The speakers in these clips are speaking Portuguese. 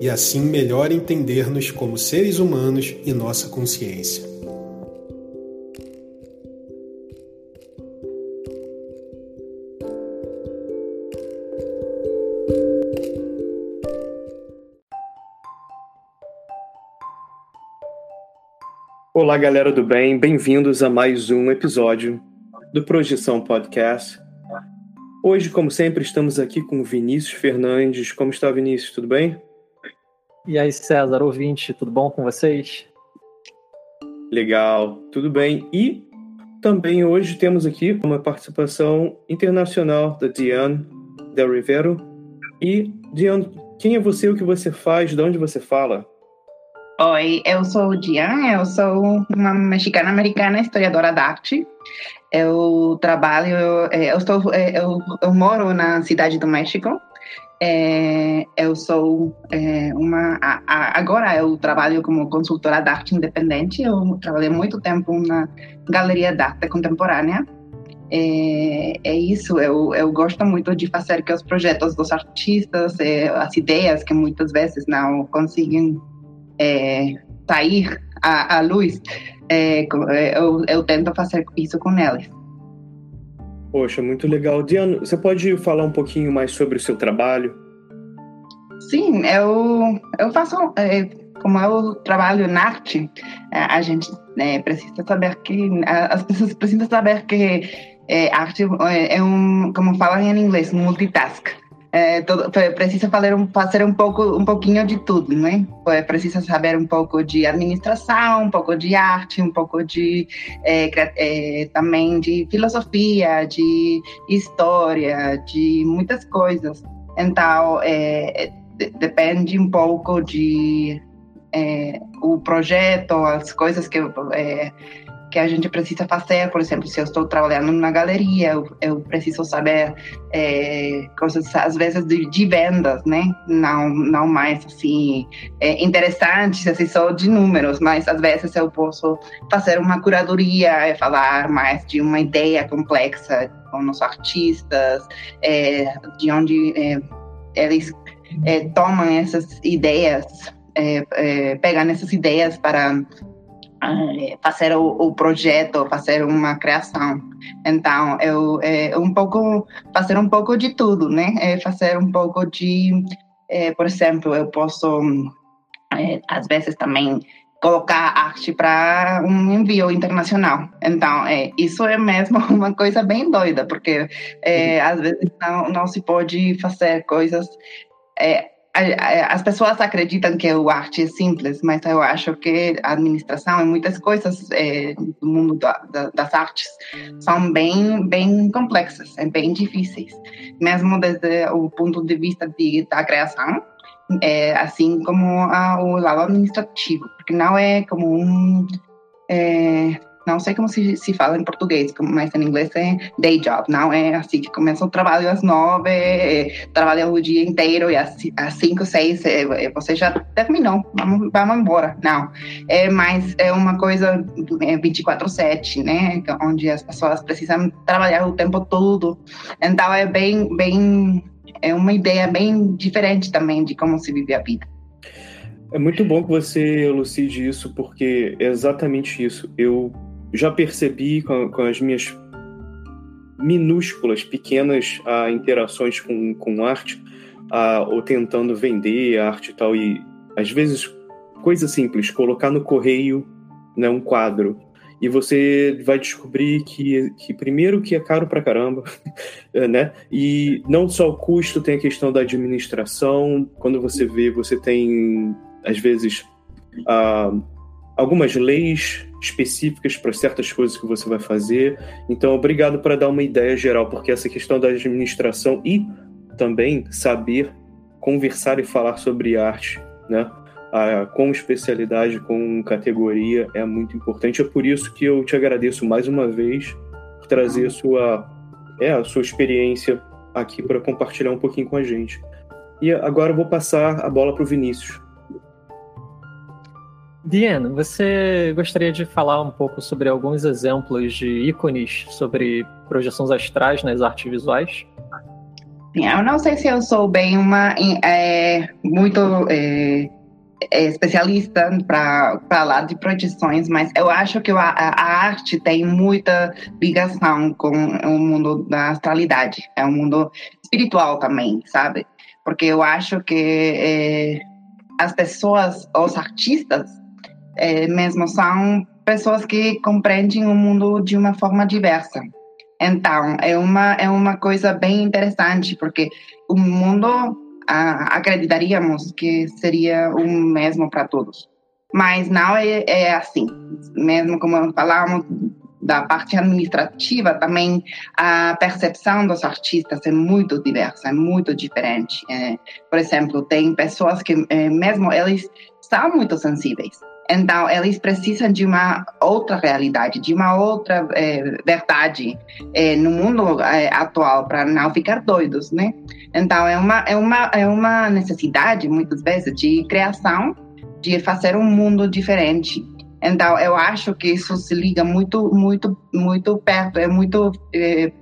e assim melhor entender-nos como seres humanos e nossa consciência. Olá, galera do bem, bem-vindos a mais um episódio do Projeção Podcast. Hoje, como sempre, estamos aqui com Vinícius Fernandes. Como está, Vinícius? Tudo bem? E aí, César, ouvinte, tudo bom com vocês? Legal, tudo bem. E também hoje temos aqui uma participação internacional da Diane Del Rivero. E, Diane, quem é você, o que você faz, de onde você fala? Oi, eu sou Diane, eu sou uma mexicana-americana historiadora da arte. Eu trabalho, eu, estou, eu, eu moro na cidade do México é, eu sou é, uma. A, a, agora eu trabalho como consultora de arte independente. Eu trabalhei muito tempo na Galeria de Arte Contemporânea. É, é isso, eu, eu gosto muito de fazer que os projetos dos artistas, é, as ideias que muitas vezes não conseguem é, sair à, à luz, é, eu, eu tento fazer isso com eles. Poxa, muito legal. Diana, você pode falar um pouquinho mais sobre o seu trabalho? Sim, eu, eu faço. É, como eu trabalho na arte, é, a gente né, precisa saber que. As pessoas precisam saber que é, arte é, é um. Como falam em inglês, multitask. É, todo, precisa fazer um, fazer um pouco um pouquinho de tudo, né? Precisa saber um pouco de administração, um pouco de arte, um pouco de é, é, também de filosofia, de história, de muitas coisas. Então é, depende um pouco de é, o projeto, as coisas que é, que a gente precisa fazer. Por exemplo, se eu estou trabalhando numa galeria, eu, eu preciso saber é, coisas, às vezes, de, de, vendas, né? Não, não mais, assim, é, interessantes, assim, só de números, mas às vezes eu posso fazer uma curadoria e falar mais de uma ideia complexa com os artistas, é, de onde é, eles é, tomam essas ideias, é, pegam essas ideias para fazer o, o, projeto, fazer uma criação. Então, eu é, um pouco fazer um pouco de tudo, né? É fazer um pouco de, é, por exemplo, eu posso é, às vezes também colocar arte para um envio internacional. Então, é, isso é mesmo uma coisa bem doida, porque é, às vezes não, não se pode fazer coisas. É, as pessoas acreditam que o arte é simples, mas eu acho que a administração e muitas coisas é, do mundo da, da, das artes são bem bem complexas, é bem difíceis, mesmo desde o ponto de vista de, da criação é, assim como a, o lado administrativo, porque não é como um. É, não sei como se, se fala em português, mas em inglês é day job, não é assim que começa o trabalho às nove, é, trabalha o dia inteiro e às, às cinco, seis é, é você já terminou, vamos, vamos embora. Não, é mais é uma coisa 24/7, né, onde as pessoas precisam trabalhar o tempo todo, então é bem, bem é uma ideia bem diferente também de como se vive a vida. É muito bom que você elucide isso, porque é exatamente isso. Eu já percebi com, com as minhas minúsculas, pequenas ah, interações com, com arte, ah, ou tentando vender arte e tal, e às vezes coisa simples, colocar no correio né, um quadro e você vai descobrir que, que primeiro que é caro pra caramba, né? E não só o custo, tem a questão da administração. Quando você vê, você tem às vezes uh, algumas leis específicas para certas coisas que você vai fazer. Então, obrigado para dar uma ideia geral, porque essa questão da administração e também saber conversar e falar sobre arte, né? a, com especialidade, com categoria, é muito importante. É por isso que eu te agradeço mais uma vez por trazer a sua, é, a sua experiência aqui para compartilhar um pouquinho com a gente. E agora eu vou passar a bola para o Vinícius. Diana, você gostaria de falar um pouco sobre alguns exemplos de ícones sobre projeções astrais nas artes visuais? Eu não sei se eu sou bem uma é, muito é, é especialista para falar de projeções, mas eu acho que a, a, arte tem muita ligação com o mundo da astralidade, é um mundo espiritual também, sabe? Porque eu acho que é, as pessoas, os artistas, é, mesmo são pessoas que compreendem o mundo de uma forma diversa. Então, é uma, é uma coisa bem interessante, porque o mundo acreditaríamos que seria o mesmo para todos. Mas não é, é, assim. Mesmo como falamos da parte administrativa, também a percepção dos artistas é muito diversa, é muito diferente. É, por exemplo, tem pessoas que, é, mesmo eles são muito sensíveis. Então, eles precisam de uma outra realidade, de uma outra é, verdade é, no mundo é, atual para não ficar doidos, né? Então, é uma, é, uma, é uma necessidade, muitas vezes, de criação, de fazer um mundo diferente. Então, eu acho que isso se liga muito, muito, muito perto, é muito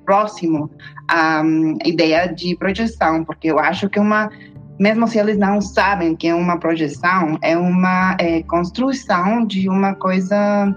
próximo à um, ideia de projeção, porque eu acho que uma mesmo se eles não sabem que é uma projeção, é uma é, construção de uma coisa,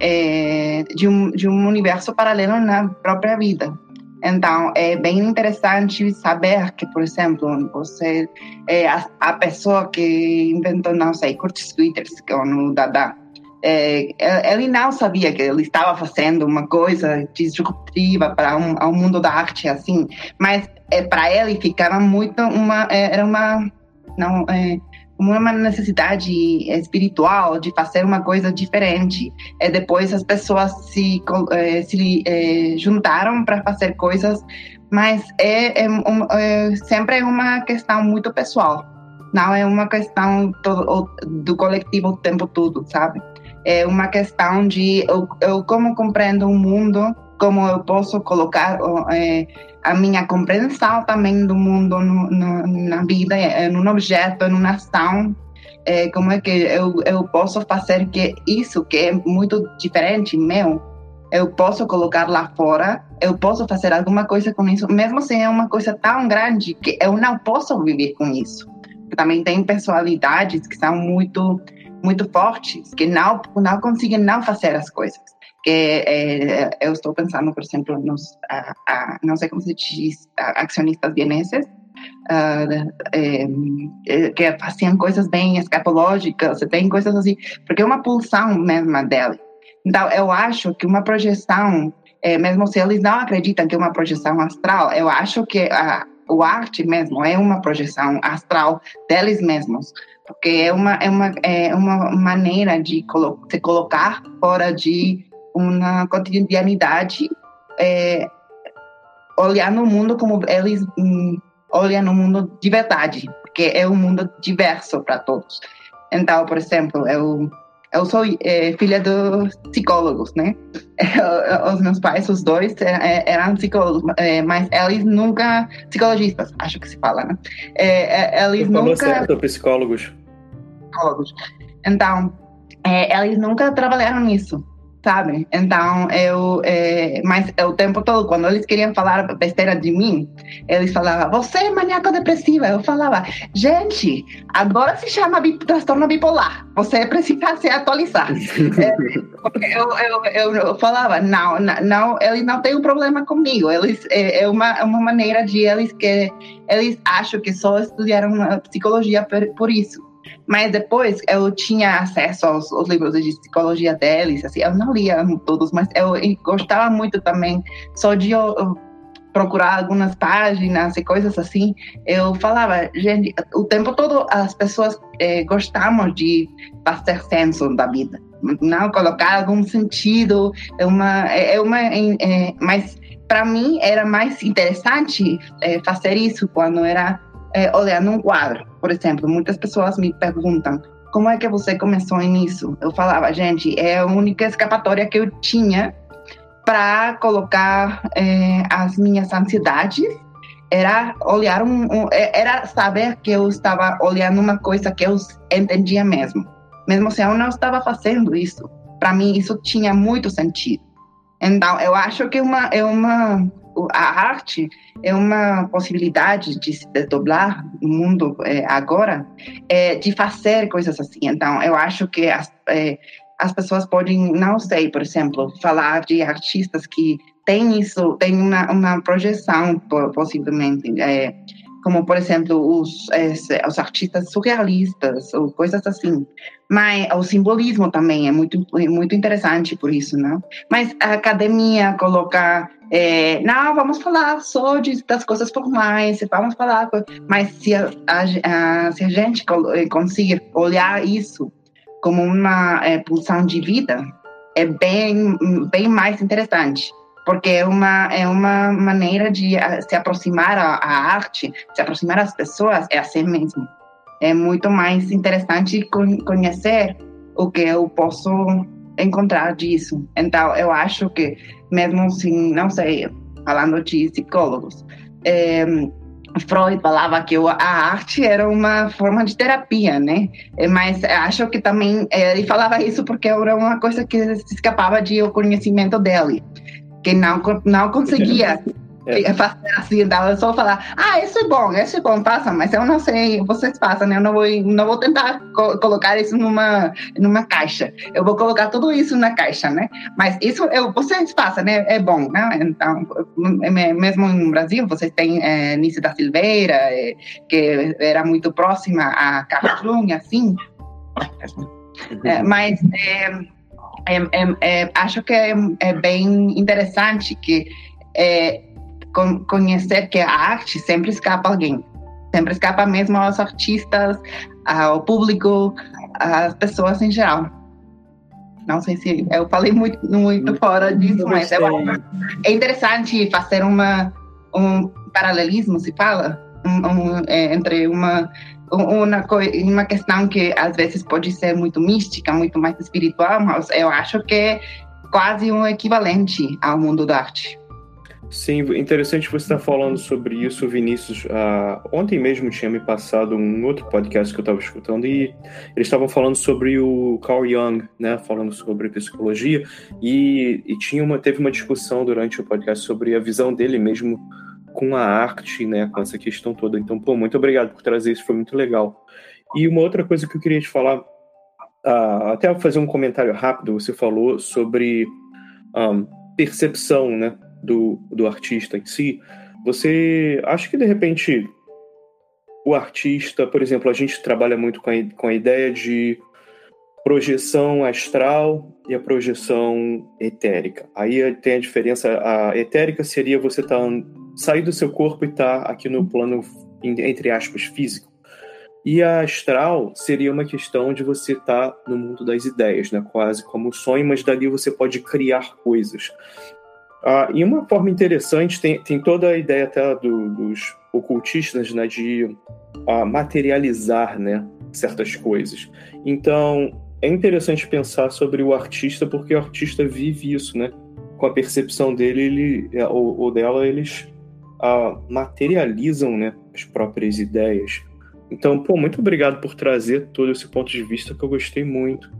é, de, um, de um universo paralelo na própria vida. Então, é bem interessante saber que, por exemplo, você é a, a pessoa que inventou, não sei, curtis twitters, que é o Dada, é, ele não sabia que ele estava fazendo uma coisa disruptiva para um, o mundo da arte assim, mas é, para ele ficava muito uma é, era uma não é, uma necessidade espiritual de fazer uma coisa diferente. E depois as pessoas se, é, se é, juntaram para fazer coisas, mas é, é, é, sempre é uma questão muito pessoal. Não é uma questão todo, do coletivo o tempo todo, sabe? É uma questão de eu, eu como compreendo o mundo, como eu posso colocar é, a minha compreensão também do mundo no, no, na vida, é, num objeto, numa ação, é, como é que eu, eu posso fazer que isso que é muito diferente meu, eu posso colocar lá fora, eu posso fazer alguma coisa com isso, mesmo se é uma coisa tão grande que eu não posso viver com isso. Também tem personalidades que são muito muito fortes que não não conseguem não fazer as coisas que é, eu estou pensando por exemplo nos a, a, não sei como se diz acionistas vieneses é, que faziam coisas bem escapológicas, tem coisas assim, porque é uma pulsão mesma dela. Então, eu acho que uma projeção, é, mesmo se eles não acreditam que é uma projeção astral, eu acho que a, o arte mesmo é uma projeção astral deles mesmos, porque é uma, é uma, é uma maneira de colo se colocar fora de uma cotidianidade, é, olhar no mundo como eles hum, olham no mundo de verdade, porque é um mundo diverso para todos. Então, por exemplo, eu eu sou é, filha dos psicólogos, né? Os meus pais, os dois, é, é, eram psicólogos, mas eles nunca. psicologistas, acho que se fala, né? Eles Você nunca. certo, psicólogos. Psicólogos. Então, eles nunca trabalharam nisso sabe? Então, eu. É, mas o tempo todo, quando eles queriam falar besteira de mim, eles falavam, você é maníaco depressiva. Eu falava, gente, agora se chama bi transtorno bipolar. Você precisa se atualizar. é, eu, eu, eu, falava, não, não, eles não têm um problema comigo. Eles, é, é uma, é uma maneira de eles que. Eles acham que só estudaram psicologia por, por isso. Mas depois eu tinha acesso aos, aos, livros de psicologia deles, assim, eu não lia todos, mas eu gostava muito também só de eu, eu procurar algumas páginas e coisas assim. Eu falava, gente, o tempo todo as pessoas eh, gostamos de fazer senso da vida, não colocar algum sentido, é uma, é, é uma, é, mas para mim era mais interessante é, fazer isso quando era é, olhando um quadro. Por exemplo, muitas pessoas me perguntam como é que você começou nisso? Eu falava, gente, é a única escapatória que eu tinha para colocar é, as minhas ansiedades era olhar um, um, é, era saber que eu estava olhando uma coisa que eu entendia mesmo, mesmo se eu não estava fazendo isso. Para mim isso tinha muito sentido. Então eu acho que uma é uma a arte é uma possibilidade de se desdobrar no mundo é, agora, é, de fazer coisas assim. Então, eu acho que as, é, as pessoas podem, não sei, por exemplo, falar de artistas que têm isso, têm uma, uma projeção, possivelmente, é, como, por exemplo, os, os artistas surrealistas, ou coisas assim. Mas o simbolismo também é muito, muito interessante por isso, não? Mas a academia colocar é, não, vamos falar só de, das coisas formais, vamos falar. Mas se a, a, se a gente eh, conseguir olhar isso como uma é, pulsão de vida, é bem, bem mais interessante. Porque é uma, é uma maneira de se aproximar à arte, se aproximar às pessoas, é assim mesmo. É muito mais interessante conhecer o que eu posso encontrar disso. Então, eu acho que, mesmo assim, não sei, falando de psicólogos, é, Freud falava que a arte era uma forma de terapia, né? É, mas acho que também é, ele falava isso porque era uma coisa que escapava de o conhecimento dele, que não não conseguia é. é fazer assim, eu só falar, ah, isso é bom, isso é bom, passa, mas eu não sei, vocês passam, né? Eu não vou, não vou tentar co colocar isso numa, numa caixa. Eu vou colocar tudo isso na caixa, né? Mas isso eu, vocês passam, né? É bom, né? Então, mesmo no Brasil, vocês têm é, Nice da Silveira, é, que era muito próxima a Jung, assim. É, mas é, é, é, é, acho que é, bem interessante que conhecer que a arte sempre escapa a alguém. Sempre escapa mesmo aos artistas, ao público, às pessoas em geral. Não sei se eu falei muito, muito fora disso, mas é, é interessante fazer uma, um paralelismo, se fala, um, um, é, entre uma, uma, uma questão que às vezes pode ser muito mística, muito mais espiritual, mas eu acho que é quase um equivalente ao mundo da arte. Sim, interessante você estar falando sobre isso, Vinícius. Uh, ontem mesmo tinha me passado um outro podcast que eu estava escutando e eles estavam falando sobre o Carl Jung, né, falando sobre psicologia e, e tinha uma, teve uma discussão durante o podcast sobre a visão dele mesmo com a arte, né, com essa questão toda. Então, pô, muito obrigado por trazer isso, foi muito legal. E uma outra coisa que eu queria te falar, uh, até fazer um comentário rápido, você falou sobre um, percepção, né? do, do artista em si, você acha que de repente o artista, por exemplo, a gente trabalha muito com a, com a ideia de projeção astral e a projeção etérica. Aí tem a diferença, a etérica seria você tá, sair do seu corpo e estar tá aqui no plano, entre aspas, físico. E a astral seria uma questão de você estar tá no mundo das ideias, né? quase como um sonho, mas dali você pode criar coisas. Ah, e uma forma interessante, tem, tem toda a ideia até do, dos ocultistas né, de ah, materializar né, certas coisas. Então, é interessante pensar sobre o artista, porque o artista vive isso, né? Com a percepção dele ele, é, ou, ou dela, eles ah, materializam né, as próprias ideias. Então, pô, muito obrigado por trazer todo esse ponto de vista que eu gostei muito.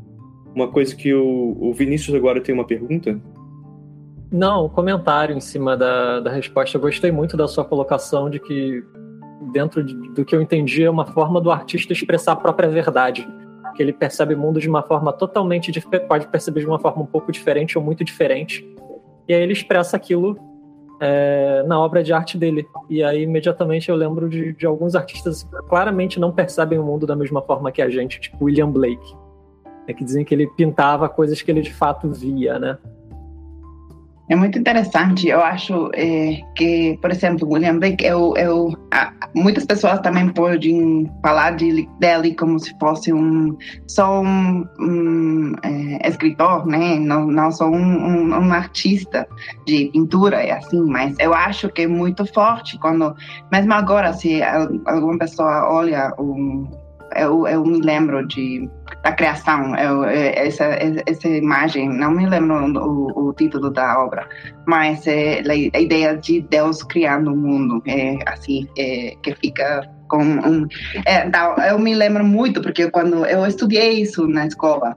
Uma coisa que o, o Vinícius agora tem uma pergunta. Não, um comentário em cima da, da resposta. Eu gostei muito da sua colocação de que, dentro de, do que eu entendi, é uma forma do artista expressar a própria verdade. Que ele percebe o mundo de uma forma totalmente diferente, pode perceber de uma forma um pouco diferente ou muito diferente. E aí ele expressa aquilo é, na obra de arte dele. E aí, imediatamente, eu lembro de, de alguns artistas que claramente não percebem o mundo da mesma forma que a gente, tipo William Blake. É que dizem que ele pintava coisas que ele de fato via, né? É muito interessante. Eu acho é, que, por exemplo, William Blake, eu, eu, muitas pessoas também podem falar de, dele como se fosse um só um, um é, escritor, né? Não, não só um, um, um, artista de pintura e assim. Mas eu acho que é muito forte quando, mesmo agora, se alguma pessoa olha um eu, eu me lembro de da criação, eu, é, essa, essa imagem, não me lembro o, o título da obra, mas é, a ideia de Deus criando o mundo, é, assim, é, que fica com um... É, eu me lembro muito, porque quando eu estudei isso na escola,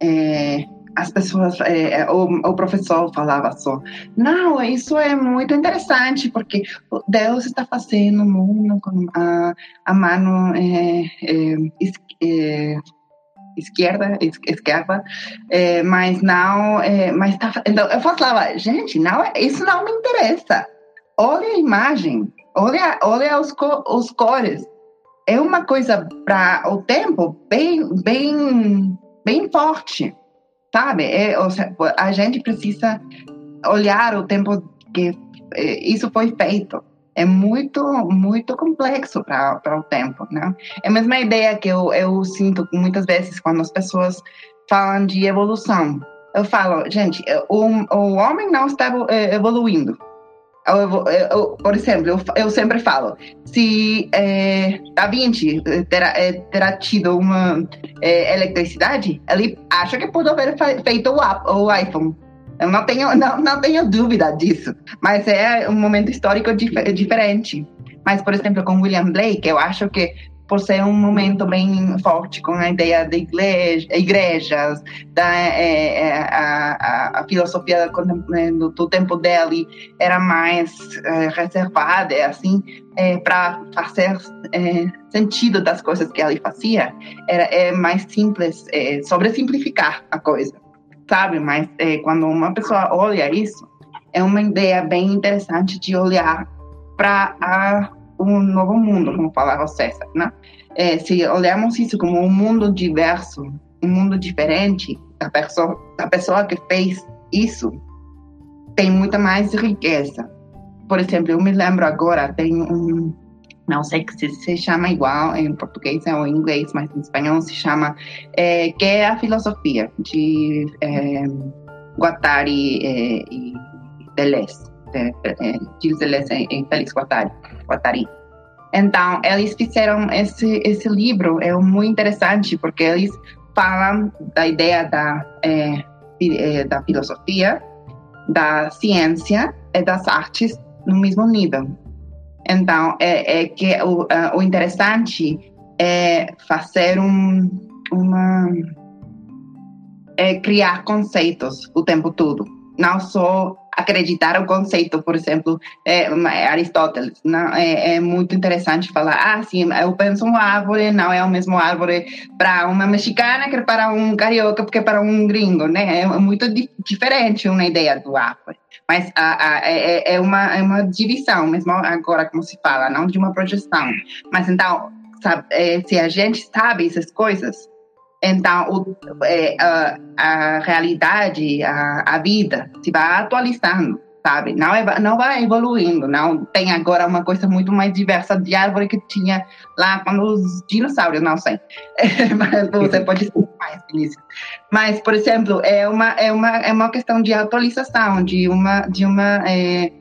é, as pessoas, é, o, o, professor falava só, não, isso é muito interessante, porque Deus está fazendo o mundo com a, a mão é, esquerda, esquerda, mas não, mas tá, então eu falava, gente, não, isso não me interessa. Olha a imagem, olha, olha os, os cores. É uma coisa para o tempo bem, bem, bem forte sabe? É, seja, a gente precisa olhar o tempo que é, isso foi feito. É muito, muito complexo para o tempo, né? É a mesma ideia que eu, eu sinto muitas vezes quando as pessoas falam de evolução. Eu falo, gente, o, o homem não está é, evoluindo eu, eu, por exemplo, eu, eu, sempre falo, se é, Da Vinci terá, é, terá tido uma é, eletricidade, ele acha que pode haver feito o, o iPhone. Eu não tenho, não, não tenho dúvida disso, mas é um momento histórico dif diferente. Mas, por exemplo, com William Blake, eu acho que por ser um momento bem forte com a ideia de igreja, igrejas, da é, é, a, a, filosofia do, do, tempo dele era mais é, reservada, assim, é, para fazer é, sentido das coisas que ele fazia, era é mais simples, é, sobre simplificar a coisa, sabe? Mas quando uma pessoa olha isso, é uma ideia bem interessante de olhar para a um novo mundo, como falava César, né? É, se olharmos isso como um mundo diverso, um mundo diferente, a pessoa, a pessoa que fez isso tem muita mais riqueza. Por exemplo, eu me lembro agora, tem um, não sei se se chama igual em português ou em inglês, mas em espanhol se chama, é, que é a filosofia de é, Guattari é, e Deleuze é, Gilles Deleuze e Félix Guattari. Então, eles fizeram esse, esse livro, é muito interessante, porque eles falam da ideia da, é, é, da filosofia, da ciência e das artes no mesmo nível. Então, é, é que o, o interessante é fazer um, uma. É criar conceitos o tempo todo não só acreditar o conceito, por exemplo, é, Aristóteles. Não, é, é, muito interessante falar, ah, sim, eu penso uma árvore, não é o mesmo árvore para uma mexicana que para um carioca, porque para um gringo, né? É muito di diferente uma ideia do árvore. Mas a, a, é, é, uma, é uma divisão, mesmo agora como se fala, não de uma projeção. Mas então, sabe, é, se a gente sabe essas coisas, então, o, é, a, a, realidade, a, a, vida se vai atualizando, sabe? Não, é, não vai evoluindo, não tem agora uma coisa muito mais diversa de árvore que tinha lá quando os dinossauros, não sei. Mas você pode ser mais, Vinícius. Mas, por exemplo, é uma, é uma, é uma questão de atualização, de uma, de uma é,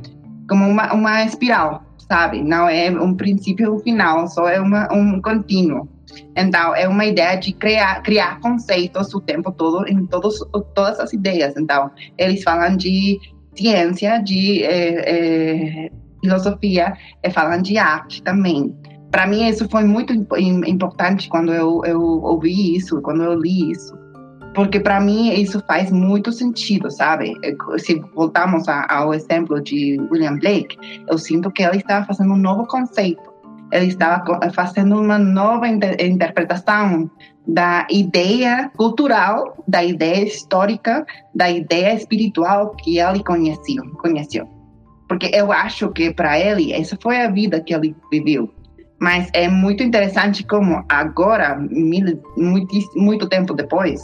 como uma, uma espiral, sabe? Não é um princípio e um final, só é uma, um contínuo. Então, é uma ideia de criar, criar conceitos o tempo todo em todos, todas as ideias. Então, eles falam de ciência, de é, é, filosofia, e falam de arte também. Para mim, isso foi muito importante quando eu, eu ouvi isso, quando eu li isso. Porque para mim isso faz muito sentido, sabe? Se voltamos ao exemplo de William Blake, eu sinto que ele está fazendo um novo conceito ele estava fazendo uma nova inter interpretação da ideia cultural, da ideia histórica, da ideia espiritual que ele conheceu. conheceu. Porque eu acho que para ele, essa foi a vida que ele viveu. Mas é muito interessante como agora, mil, muito, muito tempo depois,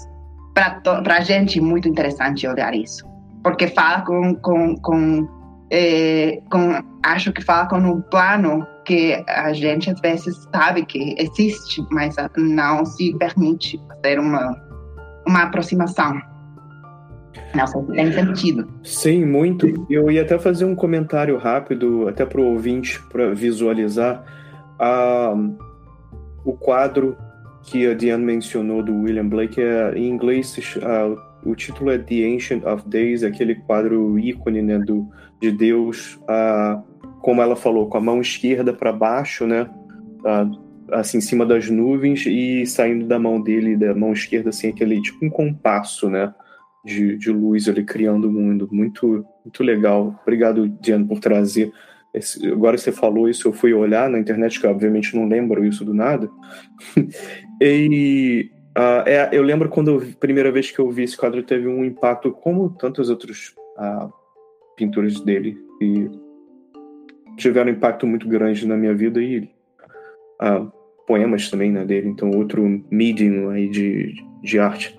para a gente, muito interessante olhar isso. Porque fala com, com, com, é, com acho que fala com um plano que a gente às vezes sabe que existe, mas não se permite fazer uma, uma aproximação. Não sei se tem sentido. Sim, muito. Eu ia até fazer um comentário rápido, até para o ouvinte, para visualizar uh, o quadro que a Diane mencionou do William Blake. É, em inglês, uh, o título é The Ancient of Days, aquele quadro ícone né, do, de Deus. Uh, como ela falou, com a mão esquerda para baixo, né? assim, em cima das nuvens e saindo da mão dele, da mão esquerda, assim, aquele tipo um compasso, né? De, de luz ali criando o mundo. Muito, muito legal. Obrigado, Diana, por trazer. Esse, agora você falou isso, eu fui olhar na internet, que eu, obviamente não lembro isso do nada. e uh, é, eu lembro quando a primeira vez que eu vi esse quadro teve um impacto, como tantos outros uh, pintores dele. E tiveram um impacto muito grande na minha vida e ah, poemas também né, dele, então outro medium aí de, de arte.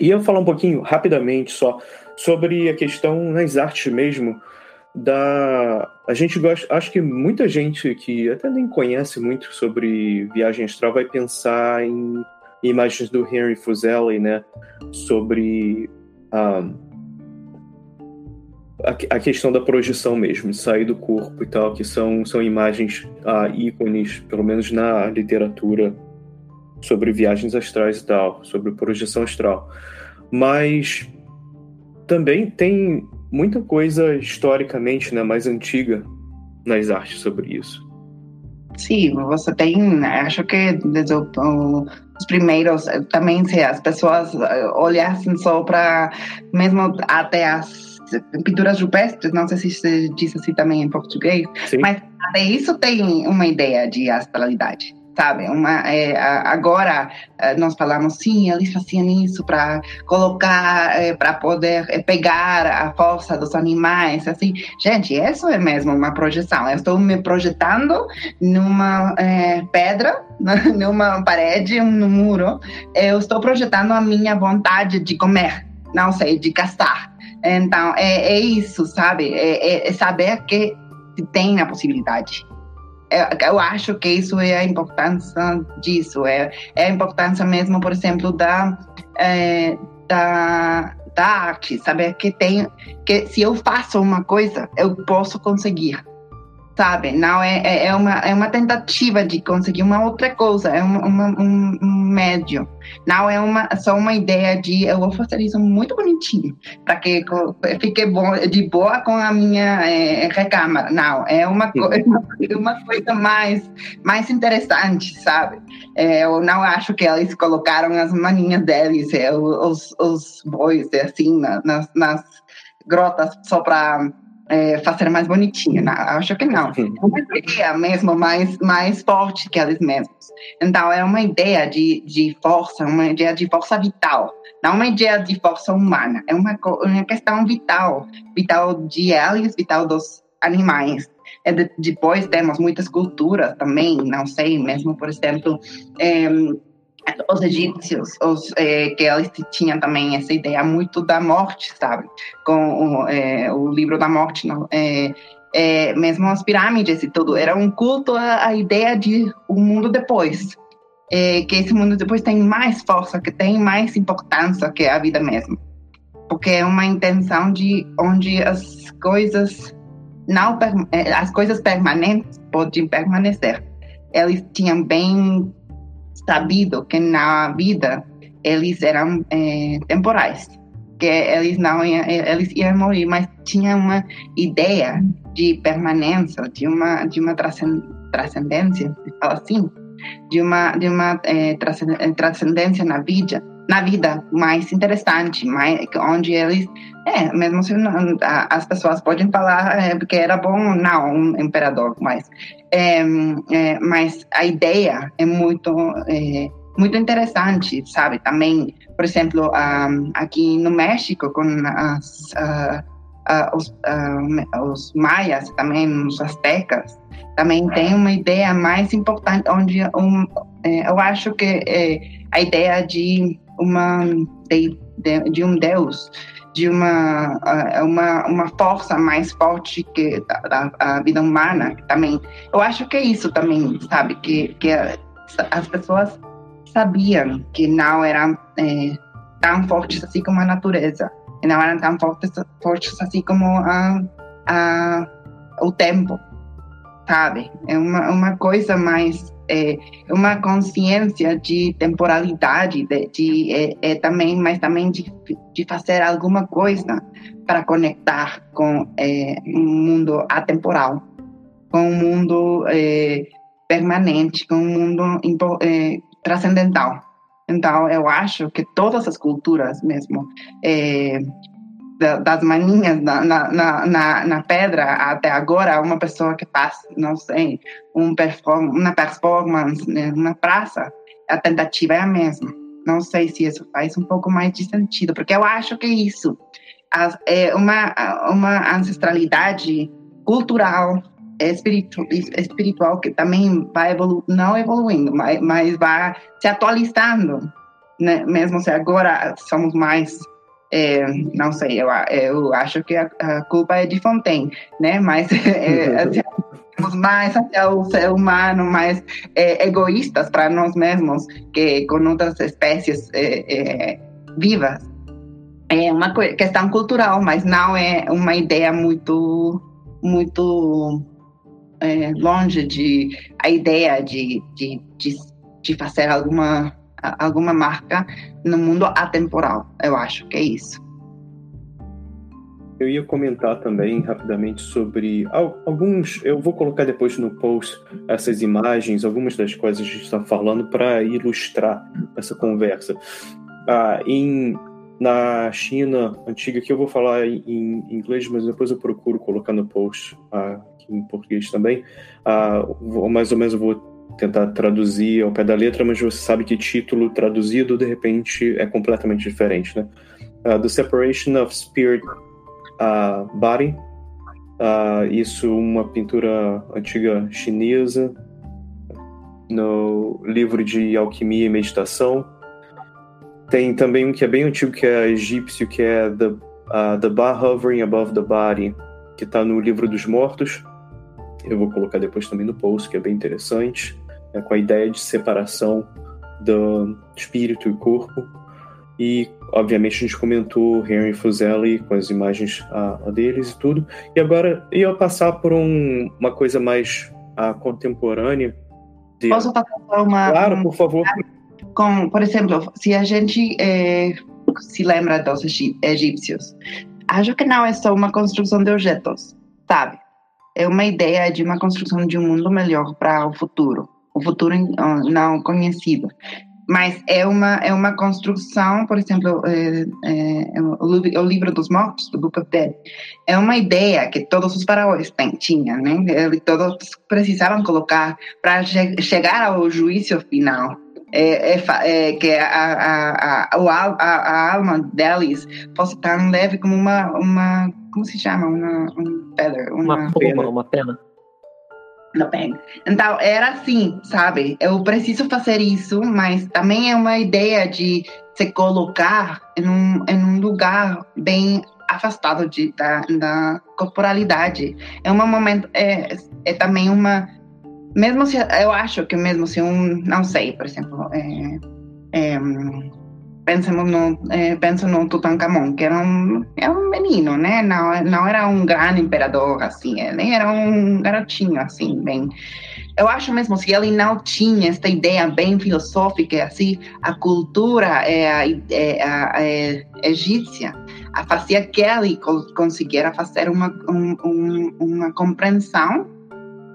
E eu falar um pouquinho, rapidamente só, sobre a questão nas artes mesmo, da... A gente gosta... Acho que muita gente que até nem conhece muito sobre viagem astral vai pensar em imagens do Henry Fuseli, né? Sobre... Um, ah, a, questão da projeção mesmo, de sair do corpo e tal, que são, são imagens ah, ícones, pelo menos na literatura, sobre viagens astrais e tal, sobre projeção astral. Mas também tem muita coisa historicamente né, mais antiga nas artes sobre isso. Sim, você tem, acho que desde o, os primeiros, também se as pessoas eh, olhassem só para, mesmo até as pinturas rupestres, não sei se se diz assim também em português, Sim. mas até isso tem uma ideia de astralidade sabe? Uma, é, agora é, nós falamos sim, eles faziam isso para colocar, é, para poder é, pegar a força dos animais, assim. Gente, isso é mesmo uma projeção. Eu estou me projetando numa é, pedra, numa parede, num muro. Eu estou projetando a minha vontade de comer, não sei, de gastar. Então, é, é isso, sabe? É, é, é saber que tem a possibilidade. É, eu acho que isso é a importância disso. É, é a importância mesmo, por exemplo, da, é, da, da arte. Saber que tem que se eu faço uma coisa, eu posso conseguir sabe? Não é, é, é, uma, é uma tentativa de conseguir uma outra coisa, é uma, uma, um, um médio. Não é uma, só uma ideia de eu vou fazer isso muito bonitinho, para que fique bom, de boa com a minha é, recâmara. Não, é uma, uma, uma coisa mais, mais interessante, sabe? É, eu não acho que eles colocaram as maninhas deles, é, os, os bois, assim, nas, nas grotas só para é, fazer mais bonitinho. Não, acho que não. É uma ideia mesmo mais, mais forte que eles mesmos. Então, é uma ideia de, de força, uma ideia de força vital. Não uma ideia de força humana. É uma, uma questão vital. Vital de eles, vital dos animais. E de, depois temos muitas culturas também, não sei, mesmo, por exemplo, é, os egípcios, os, é, que eles tinham também essa ideia muito da morte, sabe? Com o, é, o livro da morte, não, é, é, mesmo as pirâmides e tudo, era um culto à, à ideia de um mundo depois. É, que esse mundo depois tem mais força, que tem mais importância que a vida mesmo. Porque é uma intenção de onde as coisas não é, as coisas permanentes podem permanecer. Eles tinham bem sabido que na vida eles eram é, temporais, que eles não iam, eles iam morrer, mas tinha uma ideia de permanência, de uma de uma transcendência, se fala assim, de uma de uma é, transcendência na vida, na vida mais interessante, mais onde eles é, mesmo se não, as pessoas podem falar é, que era bom, não, um imperador, mas, é, é, mas a ideia é muito, é, muito interessante, sabe? Também, por exemplo, um, aqui no México, com as, uh, uh, os, uh, os maias, também os astecas, também tem uma ideia mais importante, onde um, é, eu acho que é, a ideia de uma de, de, de um deus de uma, uma, uma força mais forte que a, vida humana também. Eu acho que é isso também, sabe? Que, que as pessoas sabiam que não eram é, tão fortes assim como a natureza. E não eram tão fortes, fortes assim como a, a, o tempo, sabe? É uma, uma coisa mais é, uma consciência de temporalidade, de, de é, é, também, mas também de, de fazer alguma coisa para conectar com é, um mundo atemporal, com um mundo é, permanente, com um mundo é, transcendental. Então, eu acho que todas as culturas mesmo das maninhas na, na, na, na, pedra até agora, uma pessoa que faz, não sei, um perform uma performance numa né, praça, a tentativa é a mesma. Não sei se isso faz um pouco mais de sentido, porque eu acho que isso é uma, uma ancestralidade cultural, espiritual, espiritual que também vai evolu não evoluindo, mas, mas vai se atualizando, né? mesmo se agora somos mais é, não sei, eu, eu acho que a, a, culpa é de Fontaine, né? Mas é, somos mais até o ser humano, mais é, egoístas para nós mesmos que com outras espécies é, é, vivas. É uma questão cultural, mas não é uma ideia muito, muito é, longe de a ideia de, de, de, de fazer alguma alguma marca no mundo atemporal. Eu acho que é isso. Eu ia comentar também rapidamente sobre alguns. Eu vou colocar depois no post essas imagens, algumas das coisas que a gente está falando para ilustrar essa conversa. Ah, em, na China antiga, que eu vou falar em, inglês, mas depois eu procuro colocar no post ah, em português também. Ah, mais ou menos eu vou tentar traduzir ao pé da letra, mas você sabe que título traduzido de repente é completamente diferente, né? Uh, the Separation of Spirit uh, Body, uh, isso uma pintura antiga chinesa no livro de alquimia e meditação. Tem também um que é bem antigo que é egípcio, que é The, uh, the Bar Hovering Above the Body, que está no livro dos mortos. Eu vou colocar depois também no post, que é bem interessante né, com a ideia de separação do espírito e corpo. E, obviamente, a gente comentou Henry Fuseli com as imagens a, a deles e tudo. E agora ia passar por um, uma coisa mais a, contemporânea. De... Posso passar uma. Claro, por favor. Com, por exemplo, se a gente é, se lembra dos egípcios, acho que não é só uma construção de objetos, sabe? É uma ideia de uma construção de um mundo melhor para o futuro o futuro ah, não conhecido. mas é uma é uma construção, por exemplo, é, é, o, o, livro dos mortos, do Book of Dead, é uma ideia que todos os faraós tinham, né? Todos precisavam colocar para chegar ao juízo final. É, é, é, que a, a, a, a, a, alma deles fosse tão leve como uma, uma como se chama? Uma, um feather, uma, uma pena. uma pena. Não pega. Então, era assim, sabe? Eu preciso fazer isso, mas também é uma ideia de se colocar em um, em um lugar bem afastado de, da, da corporalidade. É um momento, é, é também uma mesmo se eu acho que mesmo se um não sei por exemplo é, é, pensemos no é, penso no Tutankhamon que era um era um menino né? Não não era um grande imperador assim ele era um garotinho assim bem eu acho mesmo se ele não tinha esta ideia bem filosófica assim a cultura é, é, é, egípcia fazia que ele conseguisse fazer uma um, um, uma compreensão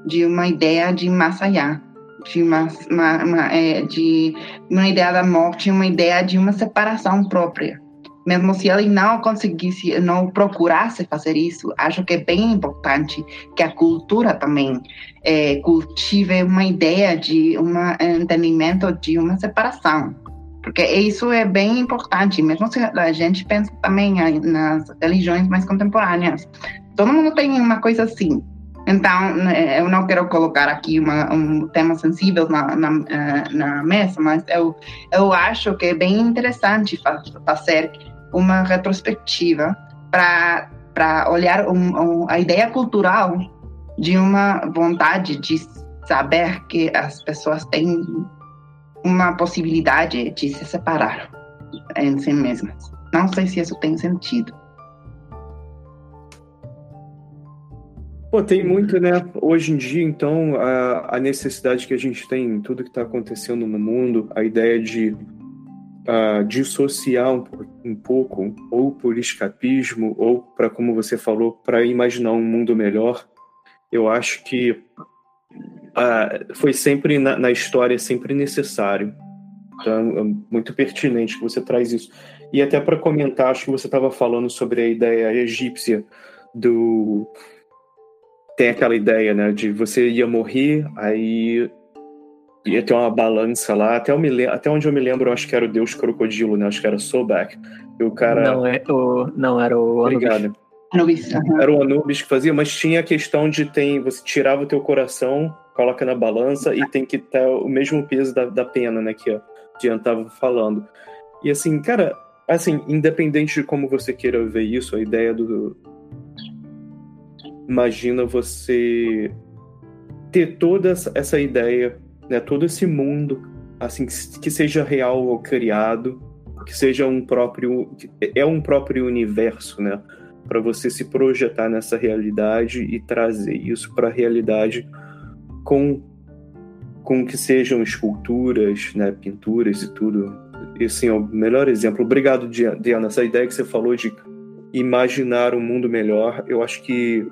de uma ideia de mais allá, de uma, uma, uma é, de uma ideia da morte, uma ideia de uma separação própria. Mesmo se ele não conseguisse, não procurasse fazer isso, acho que é bem importante que a cultura também é, cultive uma ideia de um entendimento de uma separação porque isso é bem importante, mesmo se a gente pensa também nas religiões mais contemporâneas. Todo mundo tem uma coisa assim, então, né, eu não quero colocar aqui uma, um tema sensível na, na, eh, na, mesa, mas eu, eu acho que é bem interessante fazer uma retrospectiva para olhar um, um, a ideia cultural de uma vontade de saber que as pessoas têm uma possibilidade de se separar em si mesmas. Não sei se isso tem sentido. Pô, tem muito, né? Hoje em dia, então, a, a necessidade que a gente tem em tudo que está acontecendo no mundo, a ideia de uh, dissociar um, um, pouco, ou por escapismo, ou para, como você falou, para imaginar um mundo melhor, eu acho que uh, foi sempre na, na, história, sempre necessário. Então, é muito pertinente que você traz isso. E até para comentar, acho que você estava falando sobre a ideia egípcia do tem aquela ideia, né, de você ia morrer, aí ia ter uma balança lá, até, eu me, até onde eu me lembro, eu acho que era o deus crocodilo, né, acho que era Sobek, e o cara... Não, é o, não era o Obrigado. Anubis. Era o Anubis que fazia, mas tinha a questão de tem, você tirava o teu coração, coloca na balança e tem que ter o mesmo peso da, da pena, né, que a Diana tava falando. E assim, cara, assim, independente de como você queira ver isso, a ideia do, imagina você ter toda essa ideia, né, todo esse mundo, assim que seja real ou criado, que seja um próprio é um próprio universo, né, para você se projetar nessa realidade e trazer isso para a realidade com com que sejam esculturas, né, pinturas e tudo. Esse é o melhor exemplo. Obrigado, Diana. Essa ideia que você falou de imaginar um mundo melhor, eu acho que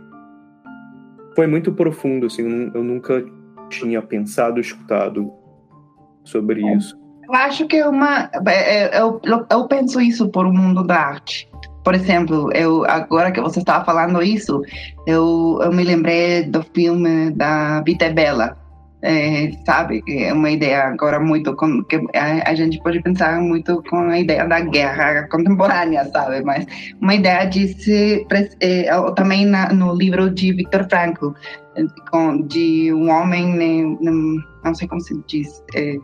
foi muito profundo, assim, eu nunca tinha pensado, escutado sobre é. isso. Eu acho que é uma, é, eu, eu penso isso por o mundo da arte. Por exemplo, eu agora que você estava falando isso, eu, eu me lembrei do filme da Vita Bela, é, sabe? É uma ideia agora muito com, que a, a, gente pode pensar muito com a ideia da guerra contemporânea, sabe? Mas uma ideia de se é, também na, no livro de Victor Frankl, com, de um homem, né, não sei como se diz, é,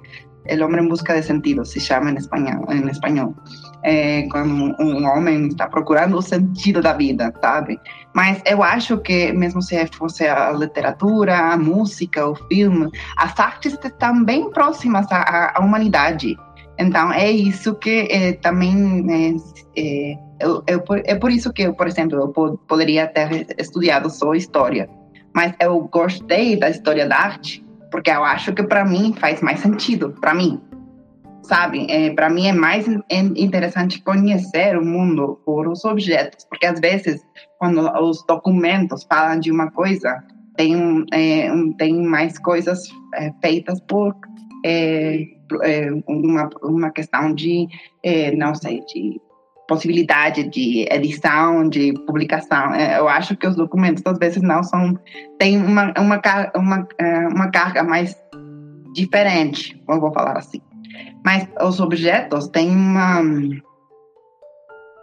El hombre en busca de sentido, se chama em espanhol. É, um homem está procurando o sentido da vida, sabe? Mas eu acho que, mesmo se fosse a literatura, a música, o filme, as artes estão bem próximas à, à humanidade. Então, é isso que é, também. É, eu, eu, é por isso que, por exemplo, eu poderia ter estudado só história. Mas eu gostei da história da arte porque eu acho que para mim faz mais sentido, para mim, sabe? É, para mim é mais interessante conhecer o mundo por os objetos, porque às vezes quando os documentos falam de uma coisa, tem, é, tem mais coisas é, feitas por é, é, uma, uma questão de, é, não sei, de possibilidade de edição, de publicação. Eu acho que os documentos às vezes não são tem uma uma uma, uma carga mais diferente, eu vou falar assim. Mas os objetos têm uma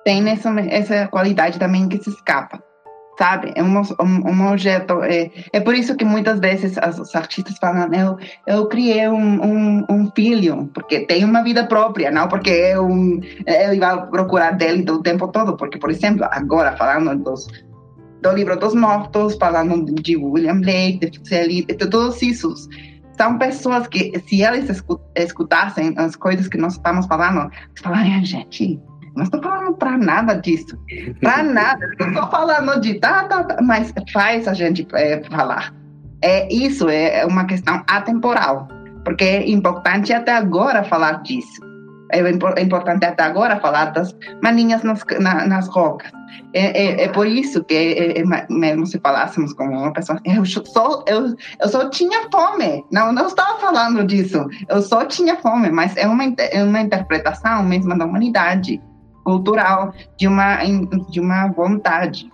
tem essa essa qualidade também que se escapa sabe? É um, um, um objeto. É, é por isso que muitas vezes as, os artistas falam: eu, eu criei um, um, um, filho, porque tem uma vida própria, não porque eu, eu ia procurar dele o tempo todo. Porque, por exemplo, agora falando dos, do livro dos mortos, falando de William Blake, de Fuseli, de todos esses. São pessoas que, se eles escutassem as coisas que nós estamos falando, falam, gente, não estou falando para nada disso. Para nada. Não estou falando de tá, tá, tá, mas faz a gente é, falar. É, isso é uma questão atemporal, porque é importante até agora falar disso. É, é importante até agora falar das maninhas nas, na, nas rocas. É, é, é, por isso que, é, é, mesmo se falássemos com uma pessoa, eu só, eu, eu só tinha fome. Não, não estava falando disso. Eu só tinha fome, mas é uma, é uma interpretação mesmo da humanidade cultural, de uma, de uma vontade,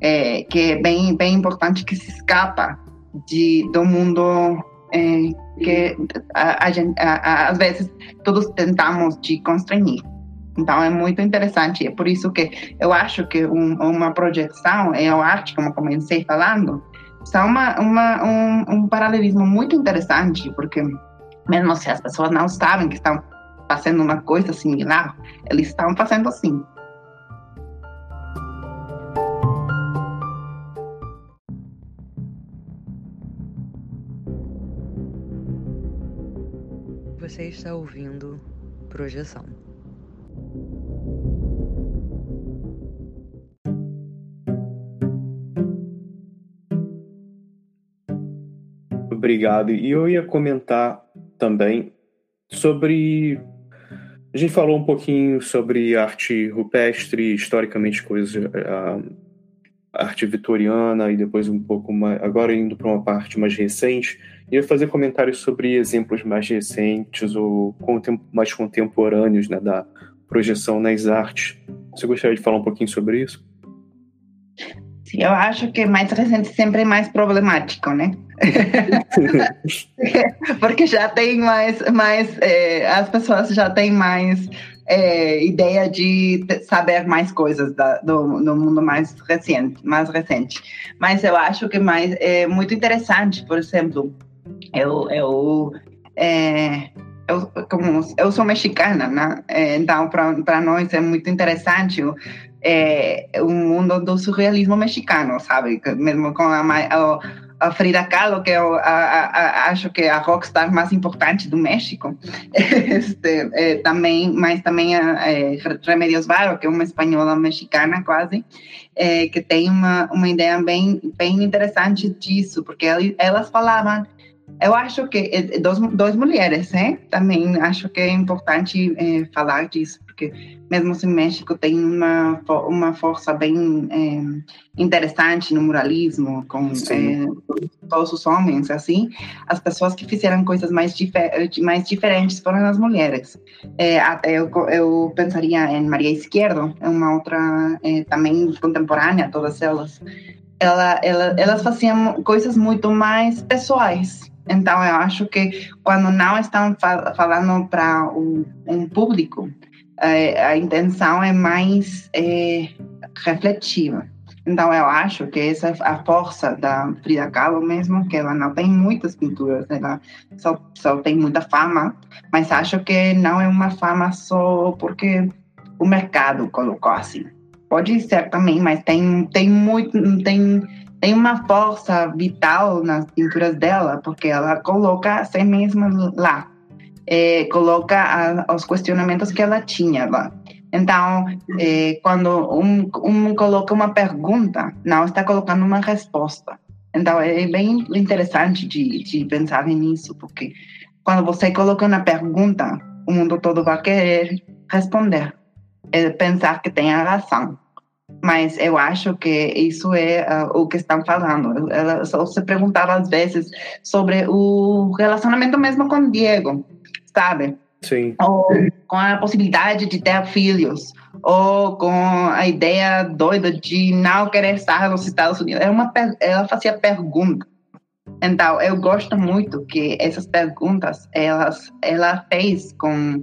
é, que é bem, bem importante, que se escapa de, do mundo é, que a, a às vezes todos tentamos de constranger. Então é muito interessante, é por isso que eu acho que um, uma projeção e a arte, como comecei falando, são uma, uma, um, um paralelismo muito interessante, porque mesmo se as pessoas não sabem que estão fazendo uma coisa similar, eles estão fazendo assim. Você está ouvindo Projeção. Obrigado. E eu ia comentar também sobre a gente falou um pouquinho sobre arte rupestre, historicamente coisas, a, arte vitoriana e depois um pouco mais, agora indo para uma parte mais recente, ia fazer comentários sobre exemplos mais recentes ou mais contemporâneos né, da projeção nas artes. Você gostaria de falar um pouquinho sobre isso? Sim, eu acho que mais recente sempre é mais problemático, né? Porque já tem mais, mais é, as pessoas já têm mais é, ideia de saber mais coisas da, do, do, mundo mais recente, mais recente. Mas eu acho que mais é muito interessante, por exemplo, eu, eu é, eu, como, eu sou mexicana, né? É, então, para nós é muito interessante o, é, o mundo do surrealismo mexicano, sabe? Mesmo com a, a, a Frida Kahlo, que eu a, a, acho que é a rockstar mais importante do México, este, é, também, mas também a, é, Remedios Varo, que é uma espanhola mexicana quase, é, que tem uma, uma ideia bem, bem interessante disso, porque elas falavam eu acho que é, duas, duas mulheres, né? Também acho que é importante é, falar disso, porque mesmo se o México tem uma, uma força bem é, interessante no muralismo, com é, todos os homens, assim, as pessoas que fizeram coisas mais, difer mais diferentes foram as mulheres. É, até eu, eu pensaria em Maria Izquierdo, uma outra é, também contemporânea, todas elas. Ela, ela, elas faziam coisas muito mais pessoais, então, eu acho que quando não estão fal falando para um, um, público, é, a intenção é mais é, refletiva. Então, eu acho que essa é a força da Frida Kahlo mesmo, que ela não tem muitas pinturas, ela só, só tem muita fama, mas acho que não é uma fama só porque o mercado colocou assim. Pode ser também, mas tem, tem muito, tem tem uma força vital nas pinturas dela, porque ela coloca a si mesma lá, é, coloca a, os questionamentos que ela tinha lá. Então, é, quando um, um coloca uma pergunta, não está colocando uma resposta. Então, é bem interessante de, de pensar nisso, porque quando você coloca uma pergunta, o mundo todo vai querer responder, é pensar que tem a razão mas eu acho que isso é uh, o que estão falando. Ela só se perguntava às vezes sobre o relacionamento mesmo com Diego. sabe? Sim. Ou com a possibilidade de ter filhos, ou com a ideia doida de não querer estar nos Estados Unidos. É uma, ela fazia pergunta. Então, eu gosto muito que essas perguntas, elas, ela fez com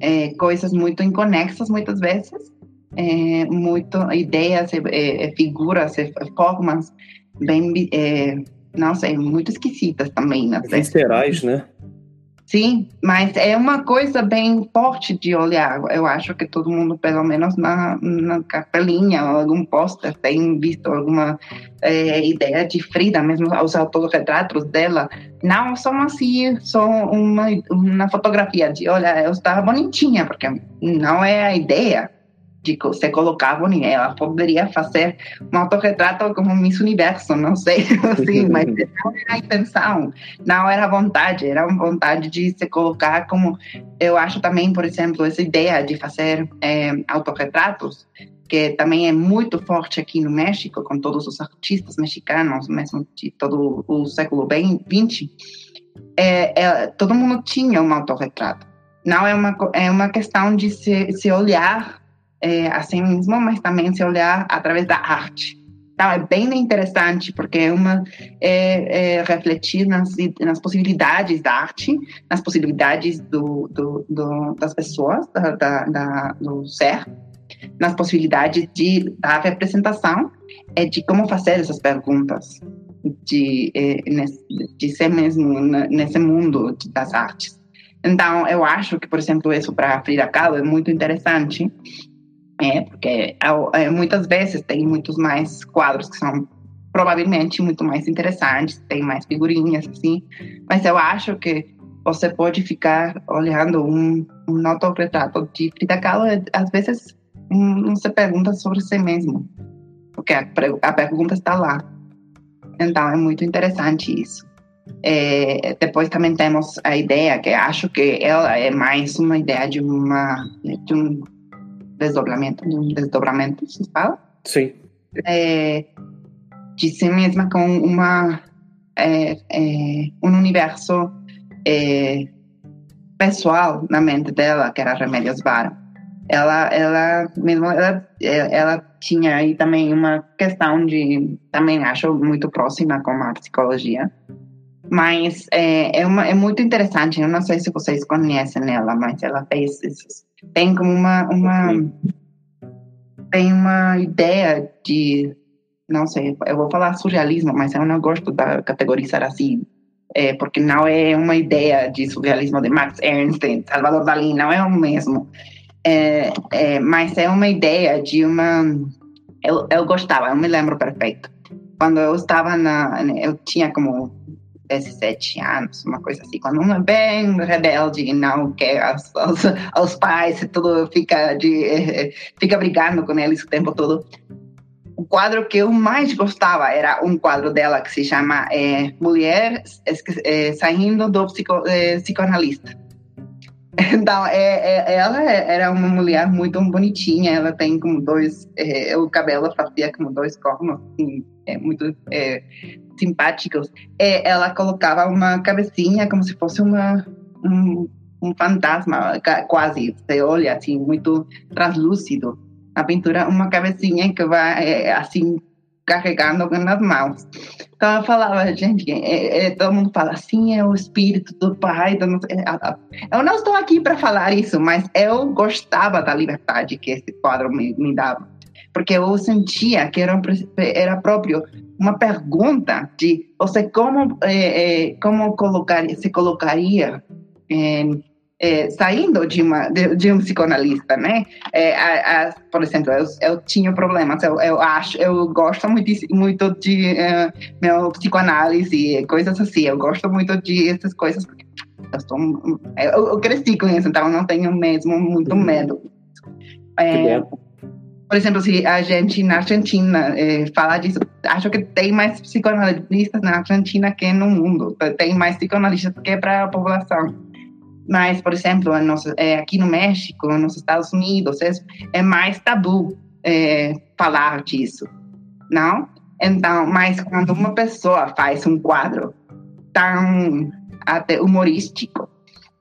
é, coisas muito inconexas, muitas vezes, é, muito ideias, é, figuras, formas bem, não sei, muito esquisitas também. Viscerais, né? Sim, mas é uma coisa bem forte de olhar. Eu acho que todo mundo, pelo menos na, na capelinha algum pôster, tem visto alguma é, ideia de Frida, mesmo os autorretratos dela. Não são assim, só uma, uma fotografia de, olha, eu estava bonitinha, porque não é a ideia de se colocar bonita. Ela poderia fazer um autorretrato como Miss Universo, não sei, assim, mas não era a intenção, não era a vontade, era a vontade de se colocar como. Eu acho também, por exemplo, essa ideia de fazer é, autorretratos, que também é muito forte aqui no México, com todos os artistas mexicanos, mesmo de todo o século XX, é, é, todo mundo tinha um autorretrato. Não é uma, é uma questão de se, se olhar é, assim mesmo, mas também se olhar através da arte. Então, é bem interessante, porque é uma é, é refletir nas, nas possibilidades da arte, nas possibilidades do, do, do das pessoas, da, da, da, do ser, nas possibilidades de, da representação, é de como fazer essas perguntas, de, é, de ser mesmo nesse mundo das artes. Então, eu acho que, por exemplo, isso para Frida Kahlo é muito interessante, é, porque é, muitas vezes tem muitos mais quadros que são provavelmente muito mais interessantes, tem mais figurinhas, assim. Mas eu acho que você pode ficar olhando um, um autorretrato de Frida Kahlo, às vezes não se pergunta sobre si mesmo, porque a, a pergunta está lá. Então é muito interessante isso. É, depois também temos a ideia que acho que ela é mais uma ideia de uma de um desdobramento, de um desdobramento, se fala? Sim. É, de si mesma com uma é, é, um universo é, pessoal na mente dela, que era Remédios Vara. Ela, ela mesmo, ela, ela tinha aí também uma questão de, também acho muito próxima com a psicologia, mas é, é, uma, é muito interessante. Eu não sei se vocês conhecem ela, mas ela fez esses tem como uma, uma tem uma ideia de não sei, eu vou falar surrealismo, mas eu não gosto de categorizar assim, é, porque não é uma ideia de surrealismo de Max Ernst, Salvador Dalí, não é o mesmo. É, é, mas é uma ideia de uma. Eu, eu gostava, eu me lembro perfeito. Quando eu estava na. Eu tinha como 17 anos, uma coisa assim, quando um é bem rebelde e não quer os, os, os pais, tudo fica, de, eh, fica brigando com eles o tempo todo. O quadro que eu mais gostava era um quadro dela que se chama é, Mulher é, Saindo do psico, é, Psicoanalista. Então, é, é, ela era uma mulher muito bonitinha, ela tem como dois, é, o cabelo fazia como dois cornos, assim, é, muito é, simpáticos, é, ela colocava uma cabecinha como se fosse uma, um, um fantasma, quase. Você olha assim, muito translúcido. A pintura, uma cabecinha que vai é, assim carregando nas mãos. Então eu falava, gente, é, é, todo mundo fala assim, é o espírito do pai. Do... Eu não estou aqui para falar isso, mas eu gostava da liberdade que esse quadro me, me dava. Porque eu sentia que era, era próprio uma pergunta de você como é, é, como colocar se colocaria em, é, saindo de uma de, de, um psicanalista, né? É, a, a, por exemplo, eu, eu tinha problemas. Eu, eu, acho, eu gosto muito muito de uh, meu psicoanálise, coisas assim. Eu gosto muito de essas coisas porque eu, estou, eu, eu cresci com isso, então não tenho mesmo muito uhum. medo. É, por exemplo, se a gente na Argentina é, falar disso, acho que tem mais psicanalistas na Argentina que no mundo. Tem mais psicanalistas que para a população. Mas, por exemplo, é, aqui no México, nos Estados Unidos, é, é mais tabu é, falar disso, não? Então, mas quando uma pessoa faz um quadro tão até humorístico,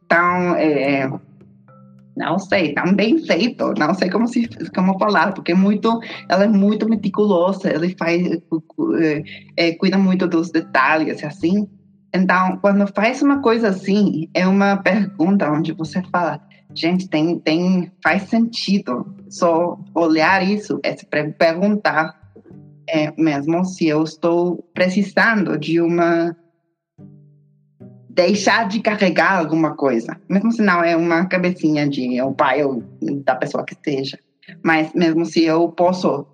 tão é, não sei, tão bem feito, não sei como se como falar, porque é muito, ela é muito meticulosa, ela faz é, cuida muito dos detalhes, assim. Então, quando faz uma coisa assim, é uma pergunta onde você fala, gente, tem, tem faz sentido. Só olhar isso é se perguntar é, mesmo se eu estou precisando de uma deixar de carregar alguma coisa, mesmo se não é uma cabecinha de o pai ou da pessoa que seja, mas mesmo se eu posso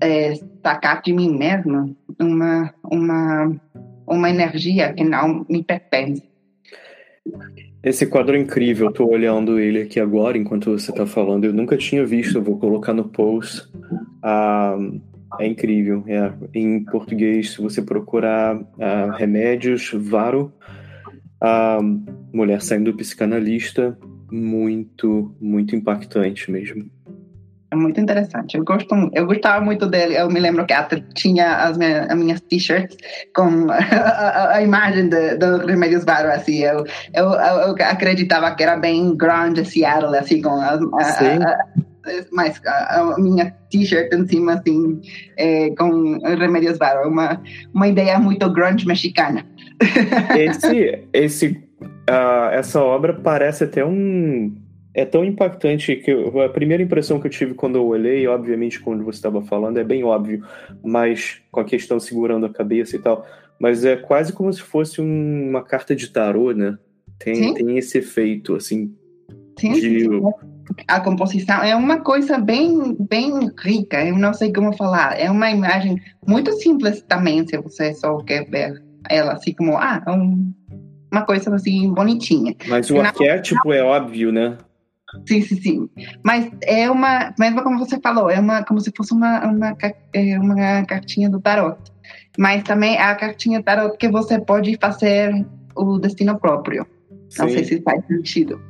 é, sacar de mim mesma uma uma uma energia que não me pertence. Esse quadro é incrível, eu tô olhando ele aqui agora enquanto você está falando. Eu nunca tinha visto, eu vou colocar no post. Ah, é incrível. É. Em português, se você procurar uh, remédios, Varo, a mulher saindo do psicanalista, muito, muito impactante mesmo. É muito interessante. Eu gosto, eu gostava muito dele. Eu me lembro que até tinha as minhas, as minhas t-shirts com a, a, imagem do Remédios Varo, assim. Eu, eu, eu, acreditava que era bem grande Seattle, assim, com a, a, mas a, a minha t-shirt em cima, assim, é, com remédios varo, uma, uma ideia muito grunge mexicana. Esse, esse, uh, essa obra parece até um. É tão impactante que eu, a primeira impressão que eu tive quando eu olhei, obviamente, quando você estava falando, é bem óbvio, mas com a questão segurando a cabeça e tal, mas é quase como se fosse um, uma carta de tarô, né? Tem, tem esse efeito, assim, Sim, de, a composição é uma coisa bem, bem rica, eu não sei como falar. É uma imagem muito simples também, se você só quer ver ela assim como, ah, um, uma coisa assim bonitinha. Mas o arquétipo é óbvio, né? Sim, sim, sim. Mas é uma, mesmo como você falou, é uma como se fosse uma, uma, é uma cartinha do tarot. Mas também é a cartinha tarot que você pode fazer o destino próprio. Não sim. sei se faz sentido.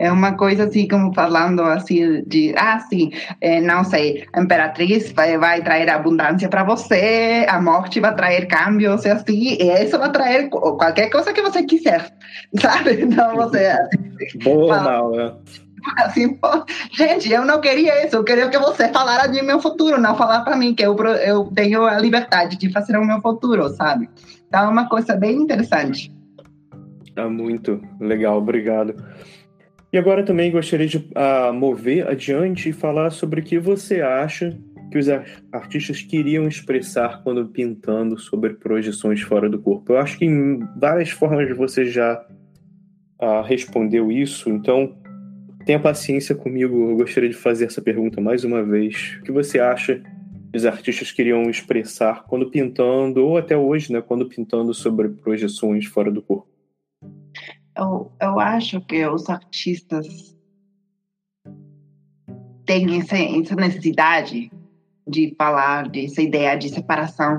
É uma coisa assim, como falando assim, de, ah, sim, é, não sei, a imperatriz vai, vai trazer abundância para você, a morte vai trazer cambios, e assim, e isso vai trazer qualquer coisa que você quiser, sabe? Então você. Boa, fala, mal, é. Assim, gente, eu não queria isso, eu queria que você falara de meu futuro, não falar para mim que eu, eu tenho a liberdade de fazer o meu futuro, sabe? Então é uma coisa bem interessante. É muito legal, obrigado. E agora também gostaria de uh, mover adiante e falar sobre o que você acha que os artistas queriam expressar quando pintando sobre projeções fora do corpo. Eu acho que em várias formas você já uh, respondeu isso, então tenha paciência comigo. Eu gostaria de fazer essa pergunta mais uma vez. O que você acha que os artistas queriam expressar quando pintando, ou até hoje, né, quando pintando sobre projeções fora do corpo? eu, eu acho que os artistas têm essa, essa necessidade de falar dessa ideia de separação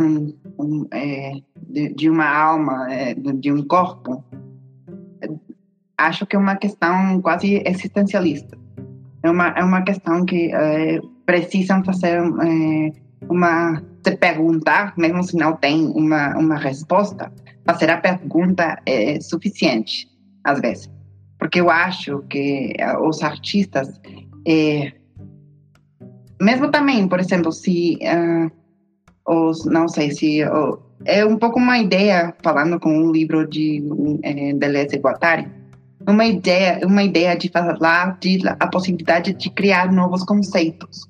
um, é, de, de, uma alma, é, de um corpo. Acho que é uma questão quase existencialista. É uma, é uma questão que é, precisam fazer é, uma se perguntar, mesmo se não tem uma, uma resposta, fazer a pergunta é suficiente às vezes. Porque eu acho que os artistas, é, mesmo também, por exemplo, se uh, os, não sei se uh, é um pouco uma ideia falando com um livro de uh, Deleuze e Guattari, uma ideia, uma ideia de falar de a possibilidade de criar novos conceitos.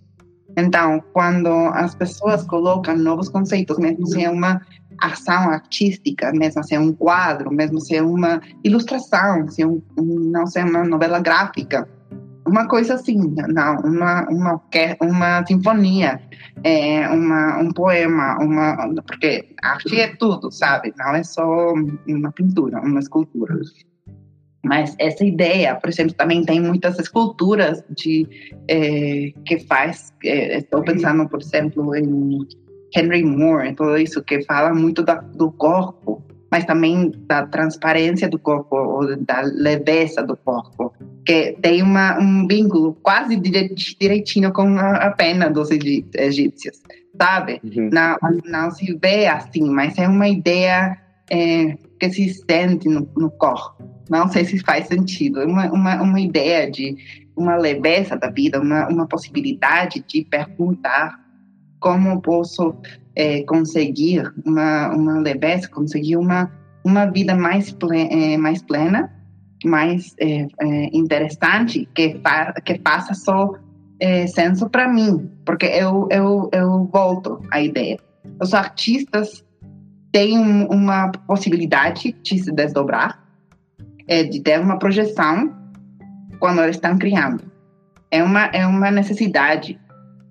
Então, quando as pessoas colocam novos conceitos, mesmo se é uma ação artística, mesmo se é um quadro, mesmo se é uma ilustração, se é um, não sei, uma novela gráfica, uma coisa assim, não, uma uma uma sinfonia, é, uma um poema, uma porque arte é tudo, sabe? Não é só uma pintura, uma escultura. Mas essa ideia, por exemplo, também tem muitas esculturas de é, que faz. É, estou pensando, por exemplo, em Henry Moore, tudo isso que fala muito da, do corpo, mas também da transparência do corpo, ou da leveza do corpo, que tem uma, um vínculo quase direitinho com a, a pena dos egípcios, sabe? Uhum. Não, não se vê assim, mas é uma ideia é, que se sente no, no corpo. Não sei se faz sentido. Uma, uma, uma ideia de uma leveza da vida, uma, uma possibilidade de perguntar como posso é, conseguir uma, uma leveza, conseguir uma, uma vida mais, plena, é, mais plena, mais é, é, interessante, que, fa, que faça só é, senso para mim, porque eu, eu, eu volto à ideia. Os artistas têm uma possibilidade de se desdobrar, é, de ter uma projeção quando eles estão criando. É uma, é uma necessidade.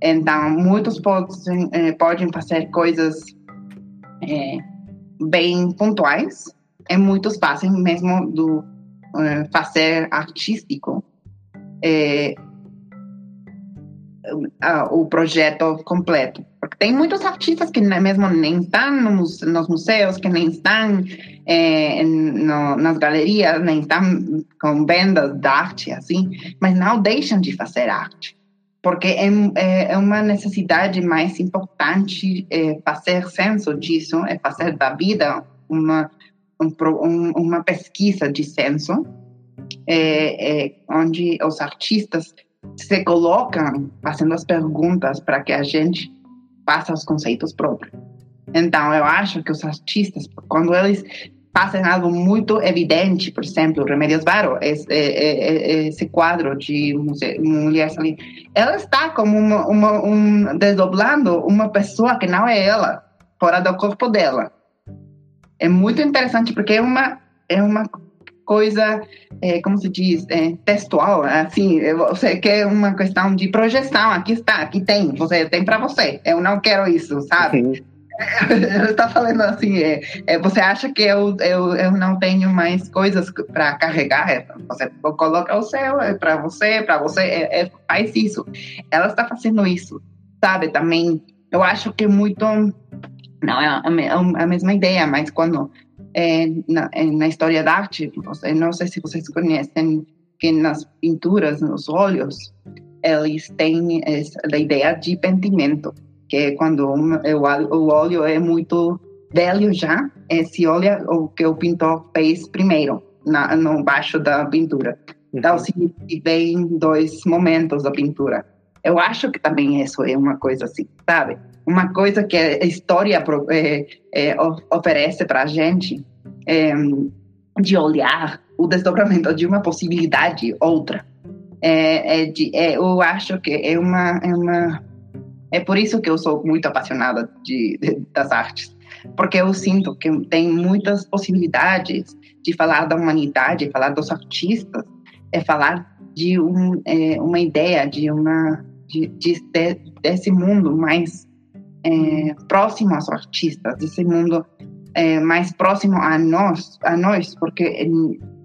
Então, muitos podem, é, podem fazer coisas é, bem pontuais, e muitos fazem mesmo do é, fazer artístico é, o projeto completo. Porque tem muitos artistas que mesmo nem estão nos, nos museus, que nem estão é, no, nas galerias, nem estão com vendas de arte, assim, mas não deixam de fazer arte. Porque é, é, é uma necessidade mais importante é, fazer senso disso, é fazer da vida uma, um, uma pesquisa de senso, é, onde os artistas se colocam fazendo as perguntas para que a gente faça os conceitos próprios. Então, eu acho que os artistas, quando eles fazem algo muito evidente, por exemplo, Remédios Varo, esse, esse quadro de mulher ali, ela está como uma, uma, um, desdoblando uma pessoa que não é ela, fora do corpo dela. É muito interessante porque é uma, é uma coisa, é, como se diz, é, textual, assim, você quer uma questão de projeção, aqui está, aqui tem, você tem para você, eu não quero isso, sabe? Ele está falando assim, é, é, você acha que eu, eu, eu não tenho mais coisas para carregar? É, você coloca o seu, é para você, para você, é, é, faz isso. Ela está fazendo isso, sabe? Também, eu acho que muito, não é a, a mesma ideia, mas quando é, na, na, história da arte, não sei se vocês conhecem que nas pinturas, nos olhos, eles têm essa, a ideia de pentimento, que é quando o, óleo é muito velho já, é, se olha o que o pintor fez primeiro, na, no baixo da pintura. Então, se vem dois momentos da pintura. Eu acho que também isso é uma coisa assim, sabe? Uma coisa que a história é, é, oferece para a gente é, de olhar o desdobramento de uma possibilidade outra. É, é de, é, eu acho que é uma, é uma. É por isso que eu sou muito apaixonada de, de, das artes, porque eu sinto que tem muitas possibilidades de falar da humanidade, falar dos artistas, é falar de um, uma ideia, de uma de, de, desse mundo mais é, próximo aos artistas, desse mundo é, mais próximo a nós, a nós, porque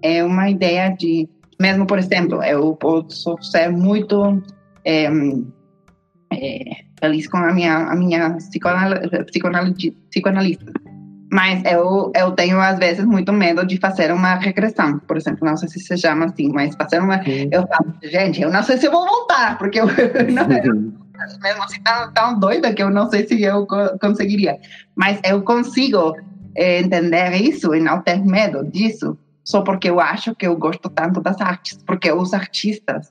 é uma ideia de, mesmo por exemplo, eu posso ser muito é, é feliz com a minha a minha psicoanalista, mas eu eu tenho às vezes muito medo de fazer uma regressão, por exemplo, não sei se se chama assim, mas fazer uma, eu falo, gente, eu não sei se eu vou voltar, porque eu não, eu, mesmo assim tão, tão doida que eu não sei se eu conseguiria. Mas eu consigo é, entender isso e não ter medo disso, só porque eu acho que eu gosto tanto das artes, porque os artistas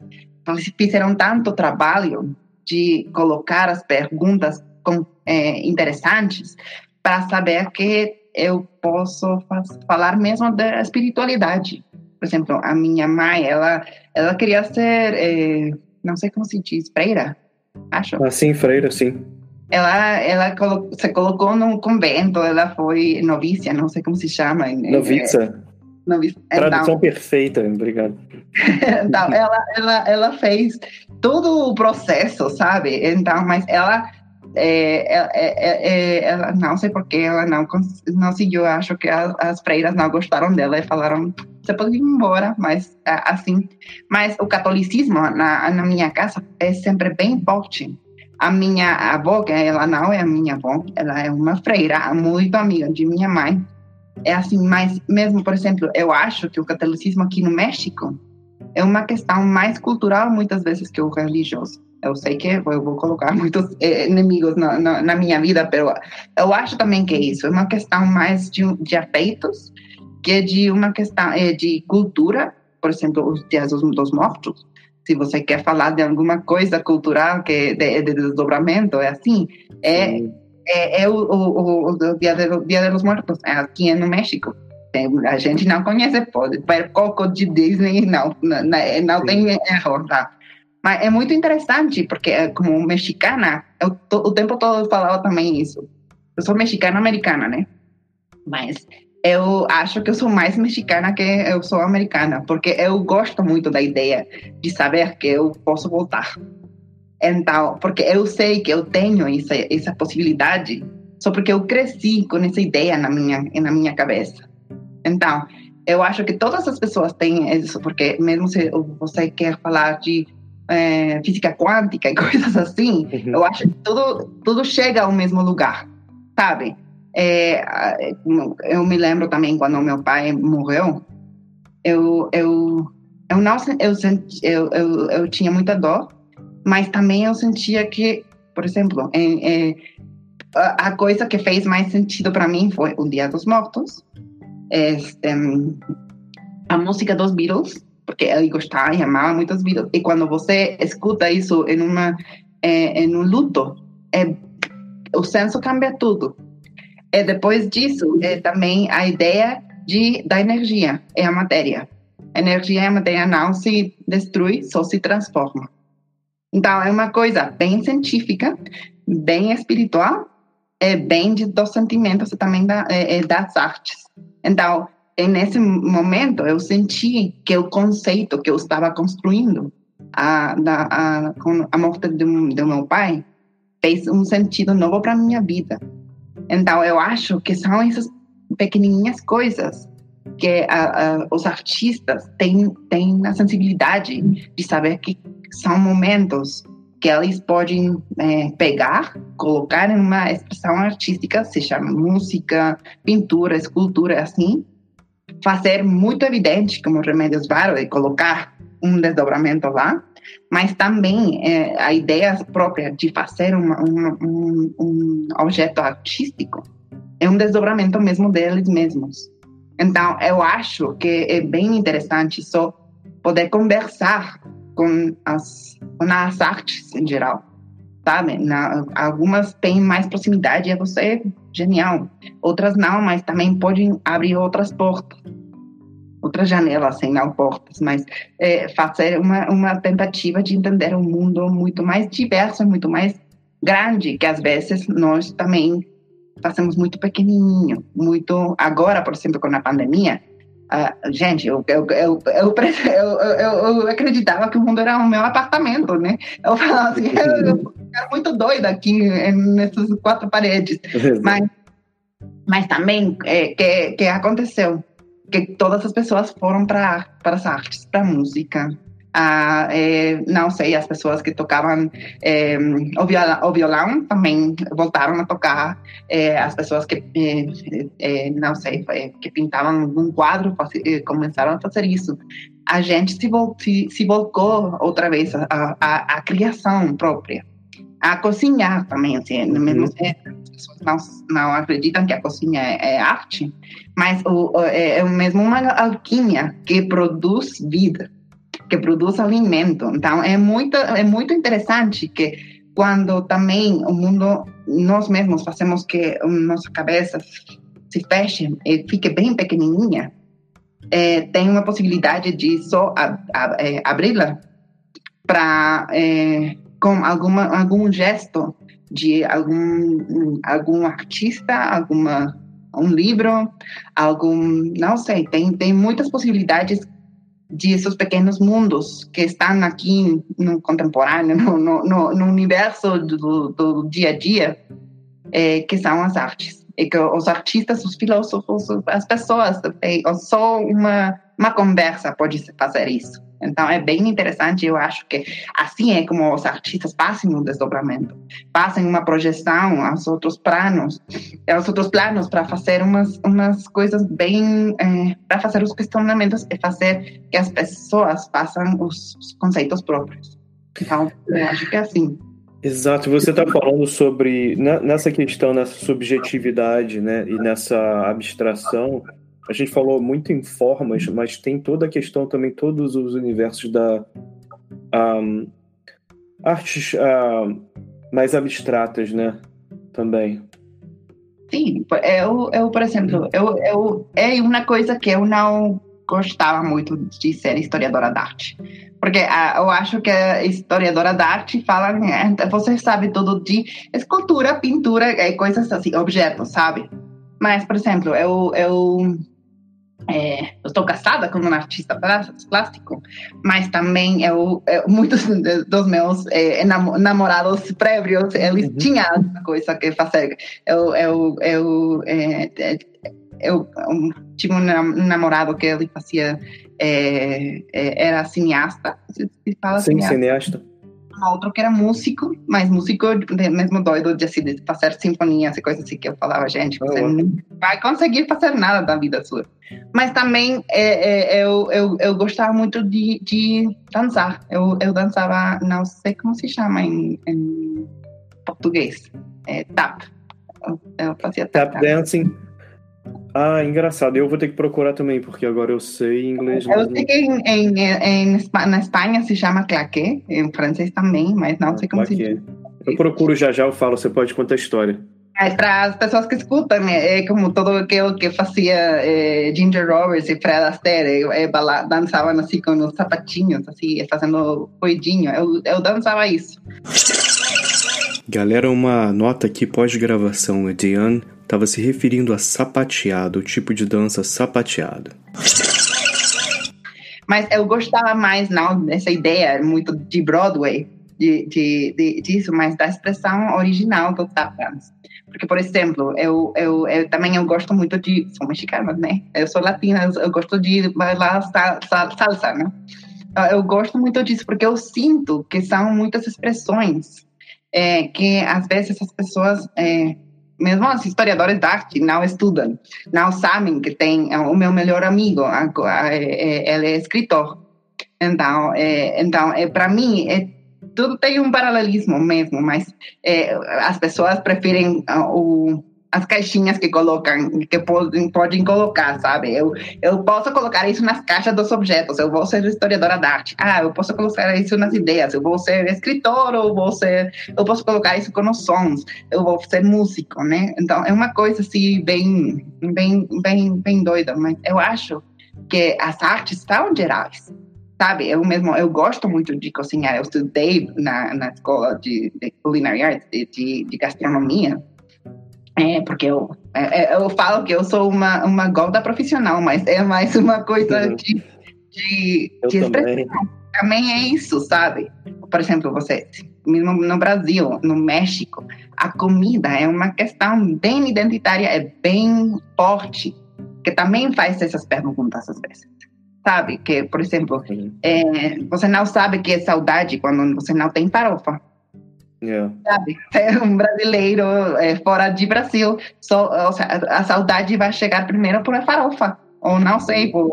fizeram tanto trabalho de colocar as perguntas com, é, interessantes para saber que eu posso falar mesmo da espiritualidade. Por exemplo, a minha mãe, ela, ela queria ser, é, não sei como se diz, freira, acho. Ah, sim, freira, sim. Ela, ela colo se colocou num convento, ela foi novícia, não sei como se chama. Noviça. É, noviça. Tradução então, perfeita, obrigado. então, ela, ela, ela fez todo o processo, sabe? Então, mas ela é, é, é, é ela, não sei porque ela não, não seguiu, acho que as, as freiras não gostaram dela e falaram, você pode ir embora, mas assim. Mas o catolicismo na, na minha casa é sempre bem forte. A minha avó, que ela não é a minha avó, ela é uma freira muito amiga de minha mãe. É assim, mas mesmo, por exemplo, eu acho que o catolicismo aqui no México é uma questão mais cultural muitas vezes que o religioso. Eu sei que eu vou colocar muitos eh, inimigos na, na, na minha vida, mas eu acho também que é isso. É uma questão mais de, de afeitos que é de uma questão é de cultura, por exemplo, os dias dos, mortos. Se você quer falar de alguma coisa cultural que de, de desdobramento, é assim, é, é, é, o, o, o, dia, de, dia dos Mortos, é aqui no México. A gente não conhece, pode ver Coco de Disney, não, não, não tem erro, tá? Mas é muito interessante, porque é como mexicana, eu o tempo todo falava também isso. Eu sou mexicana-americana, né? Mas eu acho que eu sou mais mexicana que eu sou americana, porque eu gosto muito da ideia de saber que eu posso voltar. Então, porque eu sei que eu tenho essa, essa possibilidade, só porque eu cresci com essa ideia na minha, na minha cabeça. Então, eu acho que todas as pessoas têm isso, porque mesmo se você quer falar de é, física quântica e coisas assim, uhum. eu acho que tudo, tudo chega ao mesmo lugar, sabe? É, eu me lembro também quando meu pai morreu, eu eu eu não eu, senti, eu, eu, eu tinha muita dor, mas também eu sentia que, por exemplo, é, é, a coisa que fez mais sentido para mim foi o Dia dos Mortos, este, a música dos Beatles, porque ele gostava e amava muito os Beatles. E quando você escuta isso em uma é, em um luto, é, o senso cambia tudo. E depois disso, é também a ideia de, da energia, é a matéria. Energia e a matéria não se destrui, só se transforma. Então, é uma coisa bem científica, bem espiritual, é bem de, dos sentimentos e também da, é, é das artes. Então, nesse momento, eu senti que o conceito que eu estava construindo a, da, a, com a morte do, do meu pai fez um sentido novo para minha vida. Então, eu acho que são essas pequenininhas coisas que a, a, os artistas têm, têm a sensibilidade de saber que são momentos que eles podem é, pegar, colocar em uma expressão artística, seja música, pintura, escultura, assim, fazer muito evidente como remédios vários e colocar um desdobramento lá, mas também é, a ideia própria de fazer uma, um, um objeto artístico é um desdobramento mesmo deles mesmos. Então, eu acho que é bem interessante só poder conversar com as, com as artes em geral, sabe? Na, algumas têm mais proximidade a você, genial. Outras não, mas também podem abrir outras portas outras janelas, sem não portas, mas é, fazer uma, uma tentativa de entender um mundo muito mais diverso, muito mais grande, que às vezes nós também fazemos muito pequenininho, muito... Agora, por exemplo, com a pandemia, uh, gente, eu, eu, eu, eu, eu, acreditava que o mundo era o meu apartamento, né? Eu falava assim, eu, eu era muito doida aqui nessas quatro paredes, mas, mas também, é, que, que aconteceu? Que todas as pessoas foram para para as artes, para a música. Ah, é, não sei, as pessoas que tocavam é, o, violão, o, violão, também voltaram a tocar. É, as pessoas que, não sei, que pintavam um quadro começaram a fazer isso. A gente se, vol se, se volcou outra vez à criação própria. A cozinhar também, assim, mesmo uhum. as pessoas não, não acreditam que a cozinha é, é arte, mas o, é, é mesmo uma alquimia que produz vida, que produz alimento. Então é muito é muito interessante que quando também o mundo nós mesmos fazemos que nossa cabeça se feche e fique bem pequenininha, é, tem uma possibilidade de só é, abri-la para é, com alguma algum gesto de algum algum artista, alguma um livro, algum, não sei, tem, tem muitas possibilidades de esses pequenos mundos que estão aqui no contemporâneo, no, no, no universo do, do, dia a dia, é, que são as artes. E que os artistas, os filósofos, as pessoas, só uma, uma conversa pode fazer isso. Então é bem interessante, eu acho que assim é como os artistas passam um desdobramento, passam uma projeção aos outros planos, aos outros planos para fazer umas umas coisas bem, é, para fazer os questionamentos e fazer que as pessoas façam os, os conceitos próprios. Então eu acho que é assim. Exato, você está falando sobre nessa questão, nessa subjetividade, né, e nessa abstração a gente falou muito em formas, mas tem toda a questão também, todos os universos da um, artes uh, mais abstratas, né? Também. Sim, eu, eu por exemplo, eu, eu, é uma coisa que eu não gostava muito de ser historiadora da arte. Porque uh, eu acho que a historiadora da arte fala, você sabe tudo de escultura, pintura, coisas assim, objetos, sabe? Mas, por exemplo, eu, eu é, eu estou casada com um artista plástico, mas também eu, eu muitos dos meus é, namorados prévios, eles uhum. tinham alguma coisa que fazer. Eu, eu, eu, é, é eu, eu tive um namorado que ele fazia, é, é, era cineasta, se fala Sim, cineasta. cineasta outro que era músico, mas músico mesmo doido de, assim, de fazer sinfonias e coisas assim que eu falava, gente, você oh. não vai conseguir fazer nada da vida sua. Mas também é, é, eu, eu, eu gostava muito de, de dançar. Eu, eu dançava, não sei como se chama em, em português, é, tap. Eu, eu fazia tap. Tap dancing. Ah, engraçado. Eu vou ter que procurar também, porque agora eu sei inglês. Eu sei que em, em, em, na Espanha se chama claqué, em francês também, mas não ah, sei como claqué. se diz. Eu procuro já já, eu falo, você pode contar a história. Para as pessoas que escutam, né, é como todo aquilo que fazia é, Ginger Roberts e Fred Astaire, é, dançavam assim com os sapatinhos, assim, fazendo coidinho. Eu, eu dançava isso. Galera, uma nota aqui pós-gravação. A Diane estava se referindo a sapateado, o tipo de dança sapateado. Mas eu gostava mais, não, dessa ideia muito de Broadway, de, de, de, disso, mas da expressão original do tap dance. Porque, por exemplo, eu, eu, eu também eu gosto muito de... Sou mexicana, né? Eu sou latina, eu gosto de bailar salsa, né? Eu gosto muito disso, porque eu sinto que são muitas expressões é, que, às vezes, as pessoas... É, mesmo os historiadores da arte não estudam, não sabem que tem é, o meu melhor amigo, é, ele é escritor. Então, é, então é, para mim, é tudo tem um paralelismo mesmo, mas é, as pessoas preferem uh, o, as caixinhas que colocam, que podem, podem colocar, sabe? Eu, eu posso colocar isso nas caixas dos objetos, eu vou ser historiadora da arte. Ah, eu posso colocar isso nas ideias, eu vou ser escritor, ou vou ser, eu posso colocar isso com os sons, eu vou ser músico, né? Então, é uma coisa assim, bem, bem, bem, bem doida, mas eu acho que as artes são gerais sabe? Eu mesmo, eu gosto muito de cozinhar. Eu estudei na, na escola de, de culinary arts, de, de, de gastronomia, é, porque eu, é, é, eu falo que eu sou uma, uma gorda profissional, mas é mais uma coisa uhum. de, de, de expressão. Também. também é isso, sabe? Por exemplo, você, mesmo no Brasil, no México, a comida é uma questão bem identitária, é bem forte, que também faz essas perguntas às vezes sabe? Que, por exemplo, é, você não sabe que é saudade quando você não tem farofa. Yeah. Sabe? É um brasileiro é, fora de Brasil, só, a saudade vai chegar primeiro por a farofa. Ou não sei, por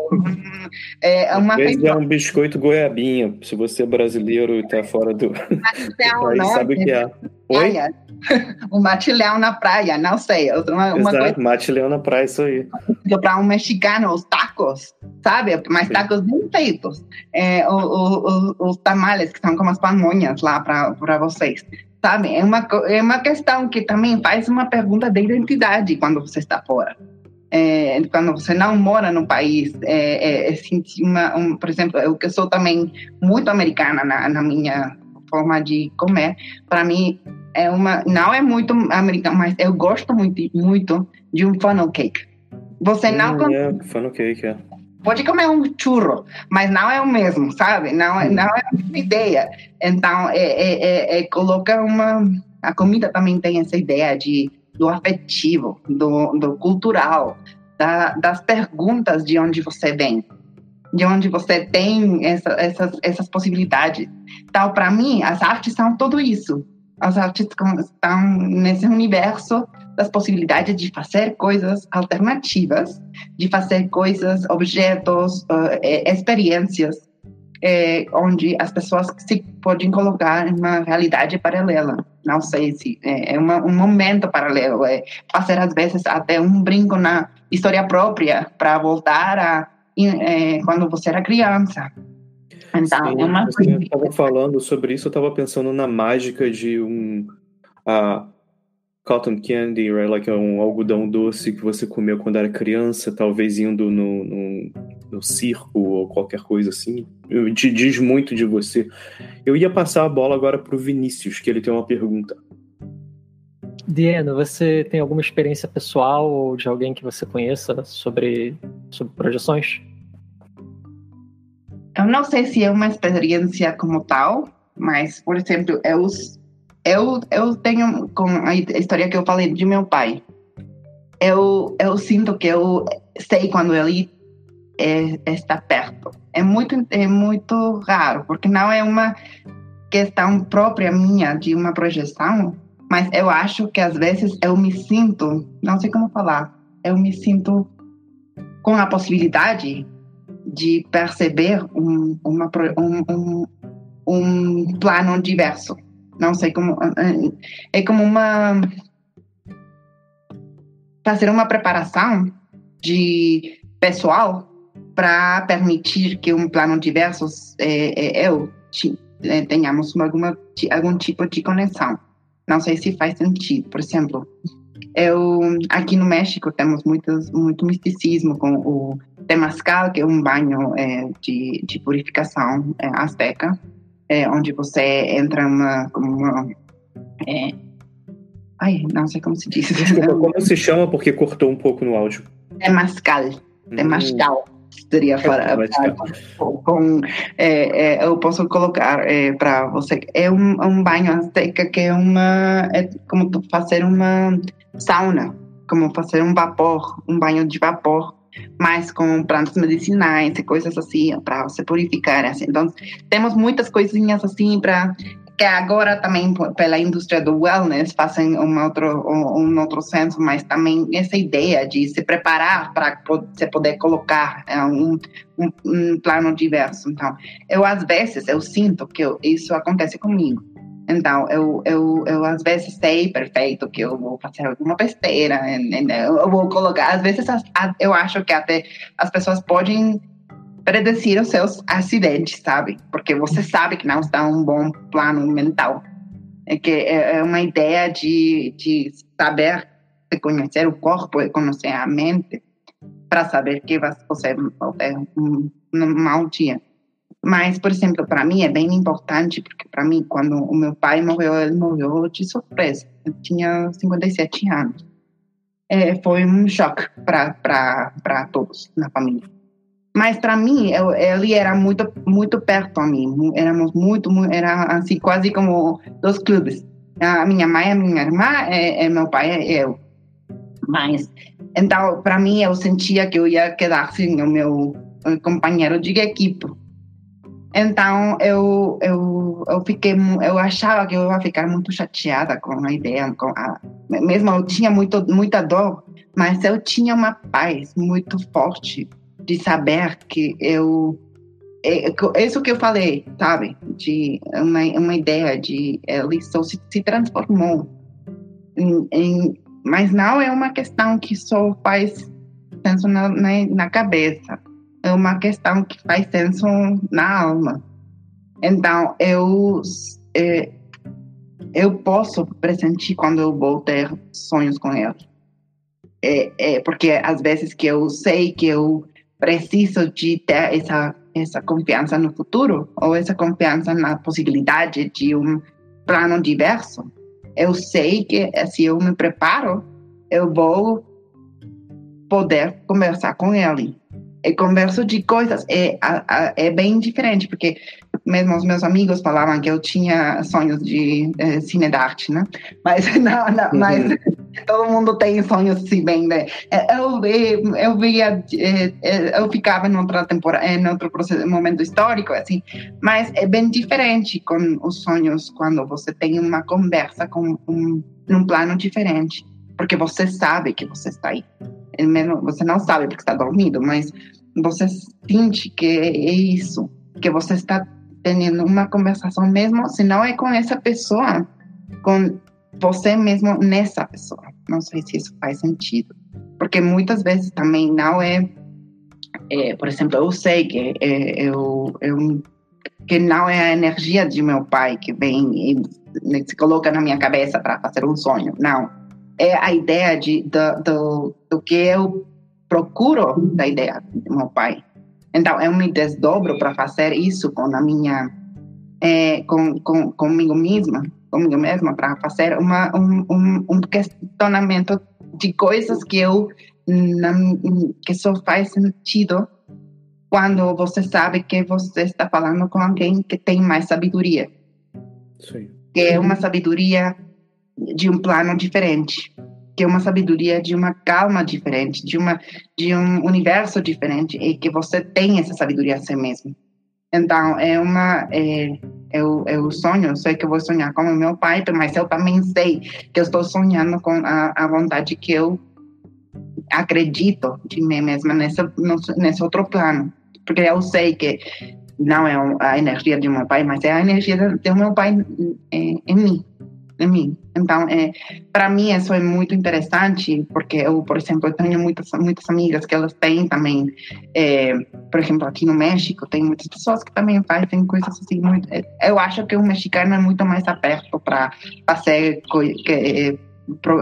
é, uma Às vezes é um biscoito goiabinha, se você é brasileiro e está fora do, do país, não, sabe o que é. Oi? o mate-leão na praia, não sei. Uma, uma Exato, coisa... mate-leão na praia, isso aí. Para um mexicano, os tacos, sabe? Mas tacos bem feitos. É, o, o, o, os tamales, que são como as pamonhas lá para vocês. Sabe? É uma, é uma questão que também faz uma pergunta de identidade quando você está fora. É, quando você não mora no país, é, é, é sentir uma, um, por exemplo, eu que sou também muito americana na, na minha forma de comer, para mim é uma, não é muito americano, mas eu gosto muito, muito de um funnel cake. Você não hum, yeah, funnel cake, yeah. Pode comer um churro, mas não é o mesmo, sabe? Não, é, não é a mesma ideia. Então, é, é, é, é colocar uma... A comida também tem essa ideia de, do afetivo, do, do cultural, da, das perguntas de onde você vem, de onde você tem essa, essas, essas possibilidades. Então, para mim, as artes são tudo isso as artes estão nesse universo das possibilidades de fazer coisas alternativas, de fazer coisas, objetos, uh, experiências é, onde as pessoas se podem colocar em uma realidade paralela. Não sei se é, é uma, um momento paralelo, é fazer às vezes até um brinco na história própria para voltar a é, quando você era criança. Então, Sim, é uma você estava falando sobre isso, eu estava pensando na mágica de um uh, cotton candy, right? like um algodão doce que você comeu quando era criança, talvez indo no, no, no circo ou qualquer coisa assim. Te diz muito de você. Eu ia passar a bola agora para o Vinícius, que ele tem uma pergunta. Diana, você tem alguma experiência pessoal ou de alguém que você conheça sobre, sobre projeções? Eu não sei se é uma experiência como tal, mas, por exemplo, eu, eu, eu tenho, com a história que eu falei de meu pai, eu, eu sinto que eu sei quando ele é, está perto. É muito, é muito raro, porque não é uma questão própria minha de uma projeção, mas eu acho que às vezes eu me sinto, não sei como falar, eu me sinto com a possibilidade de perceber um, uma, um, um, um plano diverso. Não sei como. É como uma. Fazer uma preparação de pessoal para permitir que um plano diverso é, é, eu é, tenhamos alguma, algum tipo de conexão. Não sei se faz sentido. Por exemplo, eu aqui no México temos muitos, muito misticismo com o Temascal, que é um banho é, de, de purificação é, azteca, é, onde você entra uma, uma é, ai, não sei como se diz. Desculpa, como se chama porque cortou um pouco no áudio? Temascal. Temascal. Seria para, para com, é, é, eu posso colocar é, para você é um, um banho azteca que é uma é como fazer uma sauna como fazer um vapor um banho de vapor mas com plantas medicinais e coisas assim para se purificar assim. então temos muitas coisinhas assim para que agora também pela indústria do wellness fazem um outro um, outro senso, mas também essa ideia de se preparar para você poder colocar é, um, um, um, plano diverso. Então, eu às vezes eu sinto que eu, isso acontece comigo. Então, eu, eu, eu às vezes sei perfeito que eu vou fazer alguma besteira, eu vou colocar, às vezes eu acho que até as pessoas podem predecir os seus acidentes, sabe? Porque você sabe que não está um bom plano mental. É que é, é uma ideia de, de saber, conhecer o corpo e conhecer a mente para saber que você vai ter um, um mau dia. Mas, por exemplo, para mim é bem importante, porque para mim, quando o meu pai morreu, ele morreu de surpresa. Eu tinha 57 anos. É, foi um choque para todos na família. Mas para mim, eu, ele era muito muito perto a mim. Éramos muito, muito era assim quase como dois clubes. A minha mãe, a minha irmã, e, e meu pai e eu. Mas então, para mim, eu sentia que eu ia quedar sem o meu companheiro de equipe. Então, eu, eu, eu fiquei, eu achava que eu ia ficar muito chateada com a ideia, com a, mesmo eu tinha muito, muita dor, mas eu tinha uma paz muito forte de saber que eu é, é isso que eu falei, sabe? De uma, uma ideia de ele só se, se transformou. Em, em, mas não é uma questão que só faz senso na, na, na, cabeça. É uma questão que faz senso na alma. Então, eu, é, eu posso pressentir quando eu vou ter sonhos com ele. É, é, porque às vezes que eu sei que eu preciso de ter essa essa confiança no futuro ou essa confiança na possibilidade de um plano diverso. Eu sei que se eu me preparo, eu vou poder conversar com ele. E converso de coisas é, é bem diferente, porque mesmo os meus amigos falavam que eu tinha sonhos de é, cine né? Mas, não, não, uhum. mas todo mundo tem sonhos bem, né? É, eu, eu via, é, é, eu ficava em outra temporada, em outro processo, momento histórico, assim, mas é bem diferente com os sonhos quando você tem uma conversa com um, um plano diferente, porque você sabe que você está aí. Mesmo, você não sabe porque está dormindo, mas você sente que é isso que você está tendo uma conversação mesmo, se não é com essa pessoa, com você mesmo nessa pessoa. Não sei se isso faz sentido. Porque muitas vezes também não é, é por exemplo, eu sei que eu, eu, que não é a energia de meu pai que vem e se coloca na minha cabeça para fazer um sonho. Não. É a ideia de, do, do, do que eu procuro da ideia do meu pai. Então, eu me desdobro para fazer isso com a minha, é, com, com, comigo mesma, comigo mesma, para fazer uma, um, um, um questionamento de coisas que eu que só faz sentido quando você sabe que você está falando com alguém que tem mais sabedoria. Sim. Que é uma sabedoria de um plano diferente é uma sabedoria de uma calma diferente, de uma de um universo diferente e que você tem essa sabedoria a si mesmo. Então é uma é, eu, eu sonho, sei que eu vou sonhar como meu pai, mas eu também sei que eu estou sonhando com a, a vontade que eu acredito de mim mesma nesse, nesse outro plano. Porque eu sei que não é a energia de meu pai, mas é a energia do meu pai em, em mim em mim. Então, é, para mim isso é muito interessante, porque eu, por exemplo, eu tenho muitas muitas amigas que elas têm também, é, por exemplo, aqui no México, tem muitas pessoas que também fazem coisas assim. Muito, é, eu acho que o mexicano é muito mais aberto para fazer que,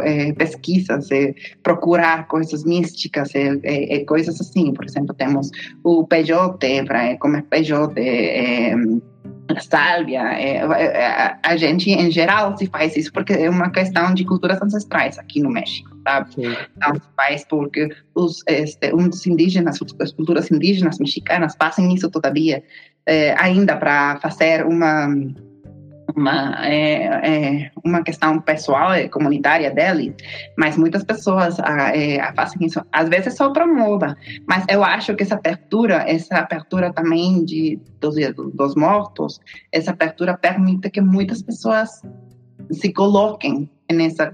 é, pesquisas, é, procurar coisas místicas, é, coisas assim. Por exemplo, temos o peyote, para comer peyote, sálvia, é, é, é a gente em geral se faz isso porque é uma questão de culturas ancestrais aqui no México, sabe? Sim. Então se faz porque os, este, os indígenas, as culturas indígenas mexicanas fazem isso todavia, é, ainda para fazer uma uma, é, é, uma questão pessoal e comunitária dele, mas muitas pessoas ah, é, fazem isso, às vezes só para moda, mas eu acho que essa abertura, essa abertura também de, dos, dos mortos, essa abertura permite que muitas pessoas se coloquem nessa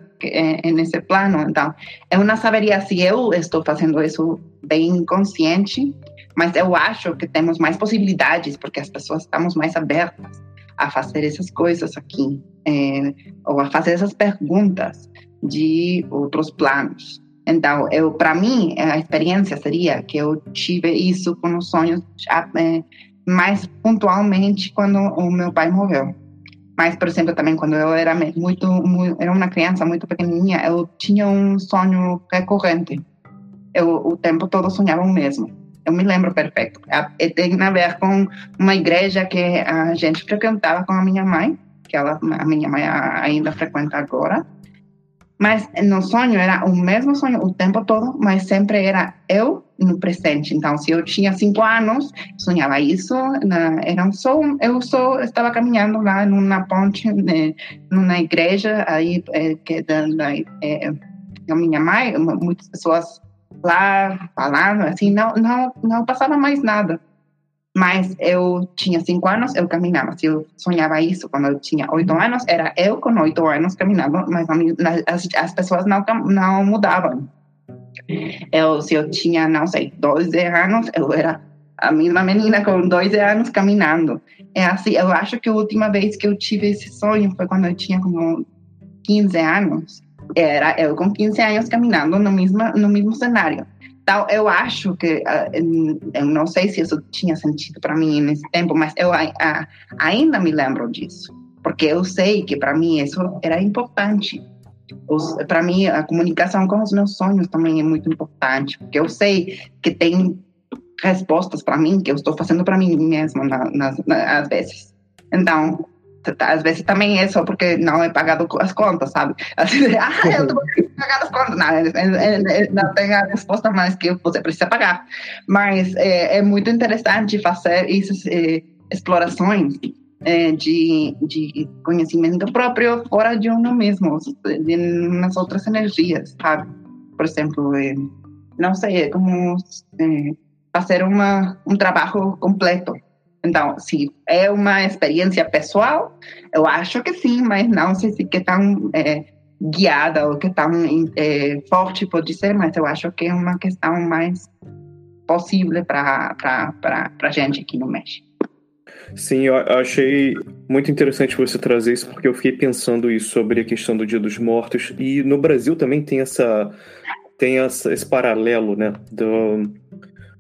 nesse plano. Então, eu não saberia se eu estou fazendo isso bem consciente, mas eu acho que temos mais possibilidades porque as pessoas estamos mais abertas a fazer essas coisas aqui, é, ou a fazer essas perguntas de outros planos. Então, eu, para mim, a experiência seria que eu tive isso com os sonhos é, mais pontualmente quando o meu pai morreu. Mas, por exemplo, também quando eu era muito, muito era uma criança muito pequenininha, eu tinha um sonho recorrente. Eu o tempo todo sonhava o mesmo eu me lembro perfeito. Tem a ver com uma igreja que a gente frequentava com a minha mãe, que ela, a minha mãe ainda frequenta agora. Mas no sonho era o mesmo sonho o tempo todo, mas sempre era eu no presente. Então, se eu tinha cinco anos, sonhava isso, na, era só eu só estava caminhando lá numa ponte, né, numa igreja aí é, que da, da é, minha mãe, muitas pessoas lá falando, assim, não, não, não passava mais nada. Mas eu tinha cinco anos, eu caminhava. Se eu sonhava isso quando eu tinha oito anos, era eu com oito anos caminhando, mas as, as pessoas não, não mudavam. Eu, se eu tinha, não sei, 12 anos, eu era a mesma menina com 12 anos caminhando. É assim, eu acho que a última vez que eu tive esse sonho foi quando eu tinha como 15 anos era eu com 15 anos caminhando no mesmo, no mesmo cenário. Então, eu acho que, ah, eu não sei se isso tinha sentido para mim nesse tempo, mas eu ainda me lembro disso, porque eu sei que para mim isso era importante. Para mim, a comunicação com os meus sonhos também é muito importante, porque eu sei que tem respostas para mim que eu estou fazendo para mim mesma nas, nas, às vezes. Então, às vezes também é só porque não é pagado as contas, sabe? Assim, ah, eu tô pagando as contas. Não, não tem a resposta mais que você precisa pagar. Mas é, é muito interessante fazer essas é, explorações é, de, de conhecimento próprio fora de uno mesmo, de, nas outras energias, sabe? Por exemplo, é, não sei, é como é, fazer uma, um trabalho completo então, se é uma experiência pessoal, eu acho que sim, mas não sei se que tão é, guiada ou que tão é, forte pode ser, mas eu acho que é uma questão mais possível para a gente aqui no México. Sim, eu achei muito interessante você trazer isso, porque eu fiquei pensando isso sobre a questão do Dia dos Mortos. E no Brasil também tem essa tem essa, esse paralelo, né? Do,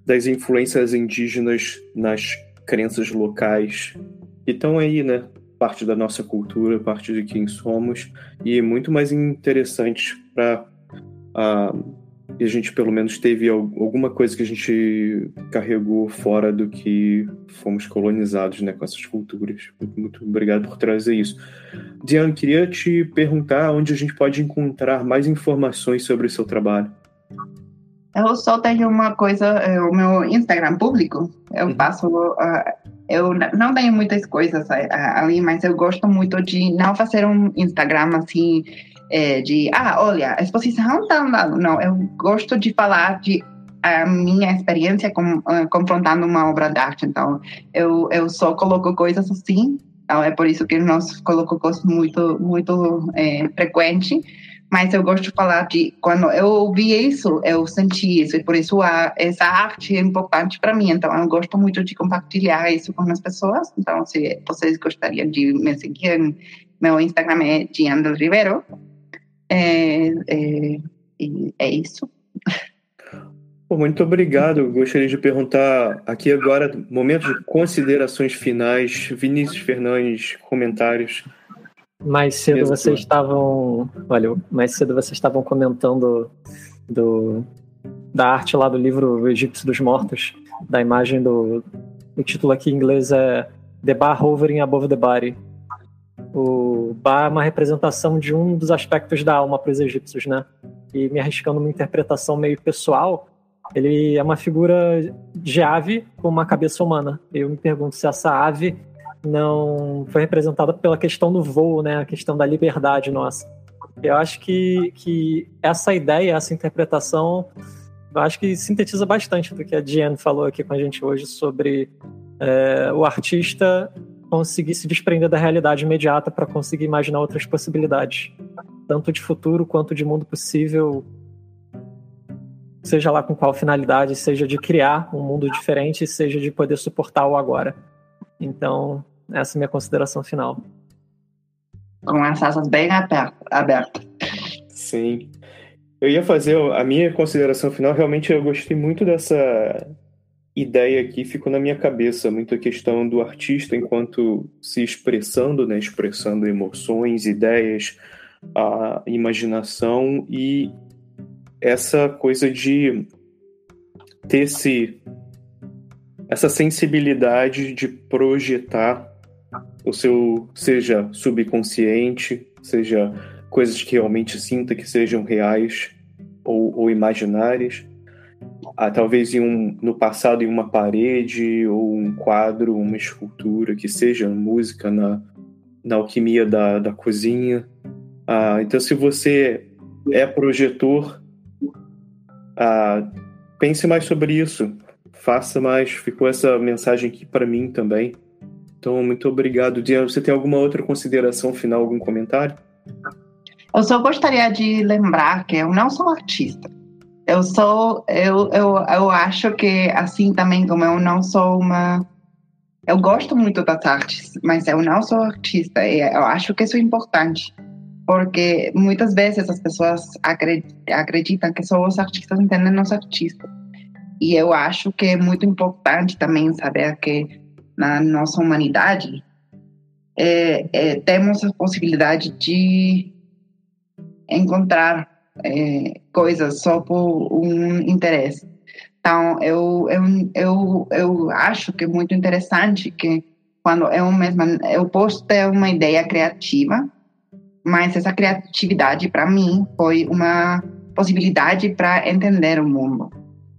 das influências indígenas nas crenças locais. que estão aí, né? Parte da nossa cultura, parte de quem somos. E muito mais interessante para. Uh, e a gente pelo menos teve alguma coisa que a gente carregou fora do que fomos colonizados né, com essas culturas. Muito, muito obrigado por trazer isso. Diane, queria te perguntar onde a gente pode encontrar mais informações sobre o seu trabalho. Eu só tenho uma coisa, é, o meu Instagram público, eu uhum. passo, uh, eu não tenho muitas coisas ali, mas eu gosto muito de não fazer um Instagram assim, é, de, ah, olha, a exposição está andando. Não, eu gosto de falar de a minha experiência com, uh, confrontando uma obra de arte. Então, eu, eu só coloco coisas assim. Então, é por isso que nós colocamos muito, muito é, frequente. Mas eu gosto de falar de quando eu ouvi isso, eu senti isso, e por isso a, essa arte é importante para mim. Então, eu gosto muito de compartilhar isso com as pessoas. Então, se vocês gostariam de me seguir, meu Instagram é Giandel Rivero. É, é, é isso. muito obrigado. Gostaria de perguntar aqui agora, momento de considerações finais. Vinícius Fernandes, comentários. Mais cedo vocês estavam. Olha, mais cedo vocês estavam comentando do, da arte lá do livro O Egípcio dos Mortos, da imagem do. O título aqui em inglês é The Bar Hovering Above the Body, o Ba é uma representação de um dos aspectos da alma para os egípcios, né? E me arriscando uma interpretação meio pessoal, ele é uma figura de ave com uma cabeça humana. Eu me pergunto se essa ave não foi representada pela questão do voo, né? A questão da liberdade nossa. Eu acho que, que essa ideia, essa interpretação, eu acho que sintetiza bastante do que a Diane falou aqui com a gente hoje sobre é, o artista conseguir se desprender da realidade imediata para conseguir imaginar outras possibilidades, tanto de futuro quanto de mundo possível, seja lá com qual finalidade, seja de criar um mundo diferente, seja de poder suportar o agora. Então, essa é a minha consideração final. Com as asas bem abertas. Sim. Eu ia fazer a minha consideração final. Realmente, eu gostei muito dessa ideia aqui ficou na minha cabeça, muito a questão do artista enquanto se expressando, né, expressando emoções, ideias, a imaginação e essa coisa de ter esse, essa sensibilidade de projetar o seu, seja subconsciente, seja coisas que realmente sinta que sejam reais ou, ou imaginárias, ah, talvez em um, no passado em uma parede ou um quadro, uma escultura, que seja música na, na alquimia da, da cozinha. Ah, então, se você é projetor, ah, pense mais sobre isso, faça mais. Ficou essa mensagem aqui para mim também. Então, muito obrigado. Diana, você tem alguma outra consideração final, algum comentário? Eu só gostaria de lembrar que eu não sou artista eu sou, eu, eu, eu acho que assim também como eu não sou uma, eu gosto muito das artes, mas eu não sou artista e eu acho que isso é importante, porque muitas vezes as pessoas acreditam que só os artistas entendem os artistas. E eu acho que é muito importante também saber que na nossa humanidade é, é, temos a possibilidade de encontrar é, coisas só por um interesse. Então, eu, eu, eu, eu acho que é muito interessante que quando eu mesma, eu posso ter uma ideia criativa, mas essa criatividade para mim foi uma possibilidade para entender o mundo.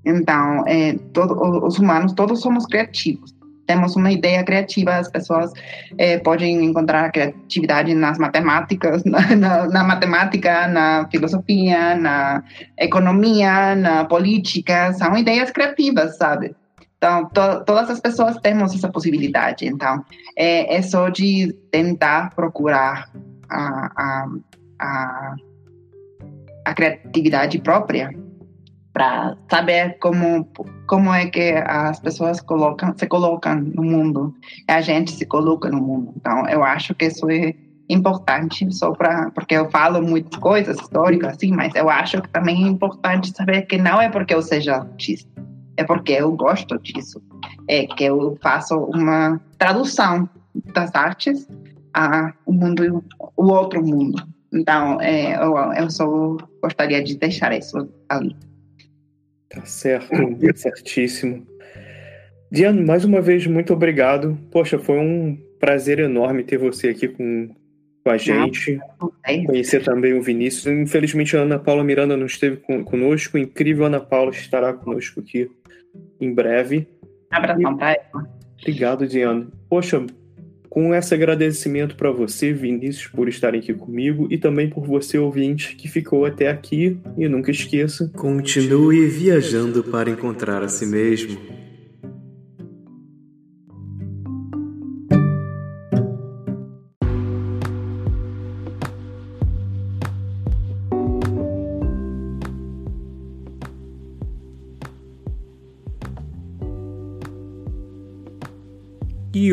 Então, é, todo, os humanos todos somos criativos temos uma ideia criativa, as pessoas é, podem encontrar criatividade nas matemáticas, na, na, na, matemática, na filosofia, na economia, na política, são ideias criativas, sabe? Então, to, todas as pessoas temos essa possibilidade. Então, é, é só de tentar procurar a, a, a, a criatividade própria para saber como como é que as pessoas colocam se colocam no mundo, a gente se coloca no mundo. Então, eu acho que isso é importante só para porque eu falo muitas coisas históricas assim, mas eu acho que também é importante saber que não é porque eu seja artista, é porque eu gosto disso, é que eu faço uma tradução das artes a o mundo o outro mundo. Então, é, eu, eu só gostaria de deixar isso ali. Tá certo, certíssimo. Diana, mais uma vez, muito obrigado. Poxa, foi um prazer enorme ter você aqui com, com a gente. Conhecer também o Vinícius. Infelizmente, a Ana Paula Miranda não esteve conosco. Incrível, Ana Paula estará conosco aqui em breve. Abração para ela. Obrigado, Diana. Poxa, com esse agradecimento para você, Vinícius, por estarem aqui comigo e também por você, ouvinte, que ficou até aqui. E nunca esqueça: continue viajando para encontrar a si mesmo.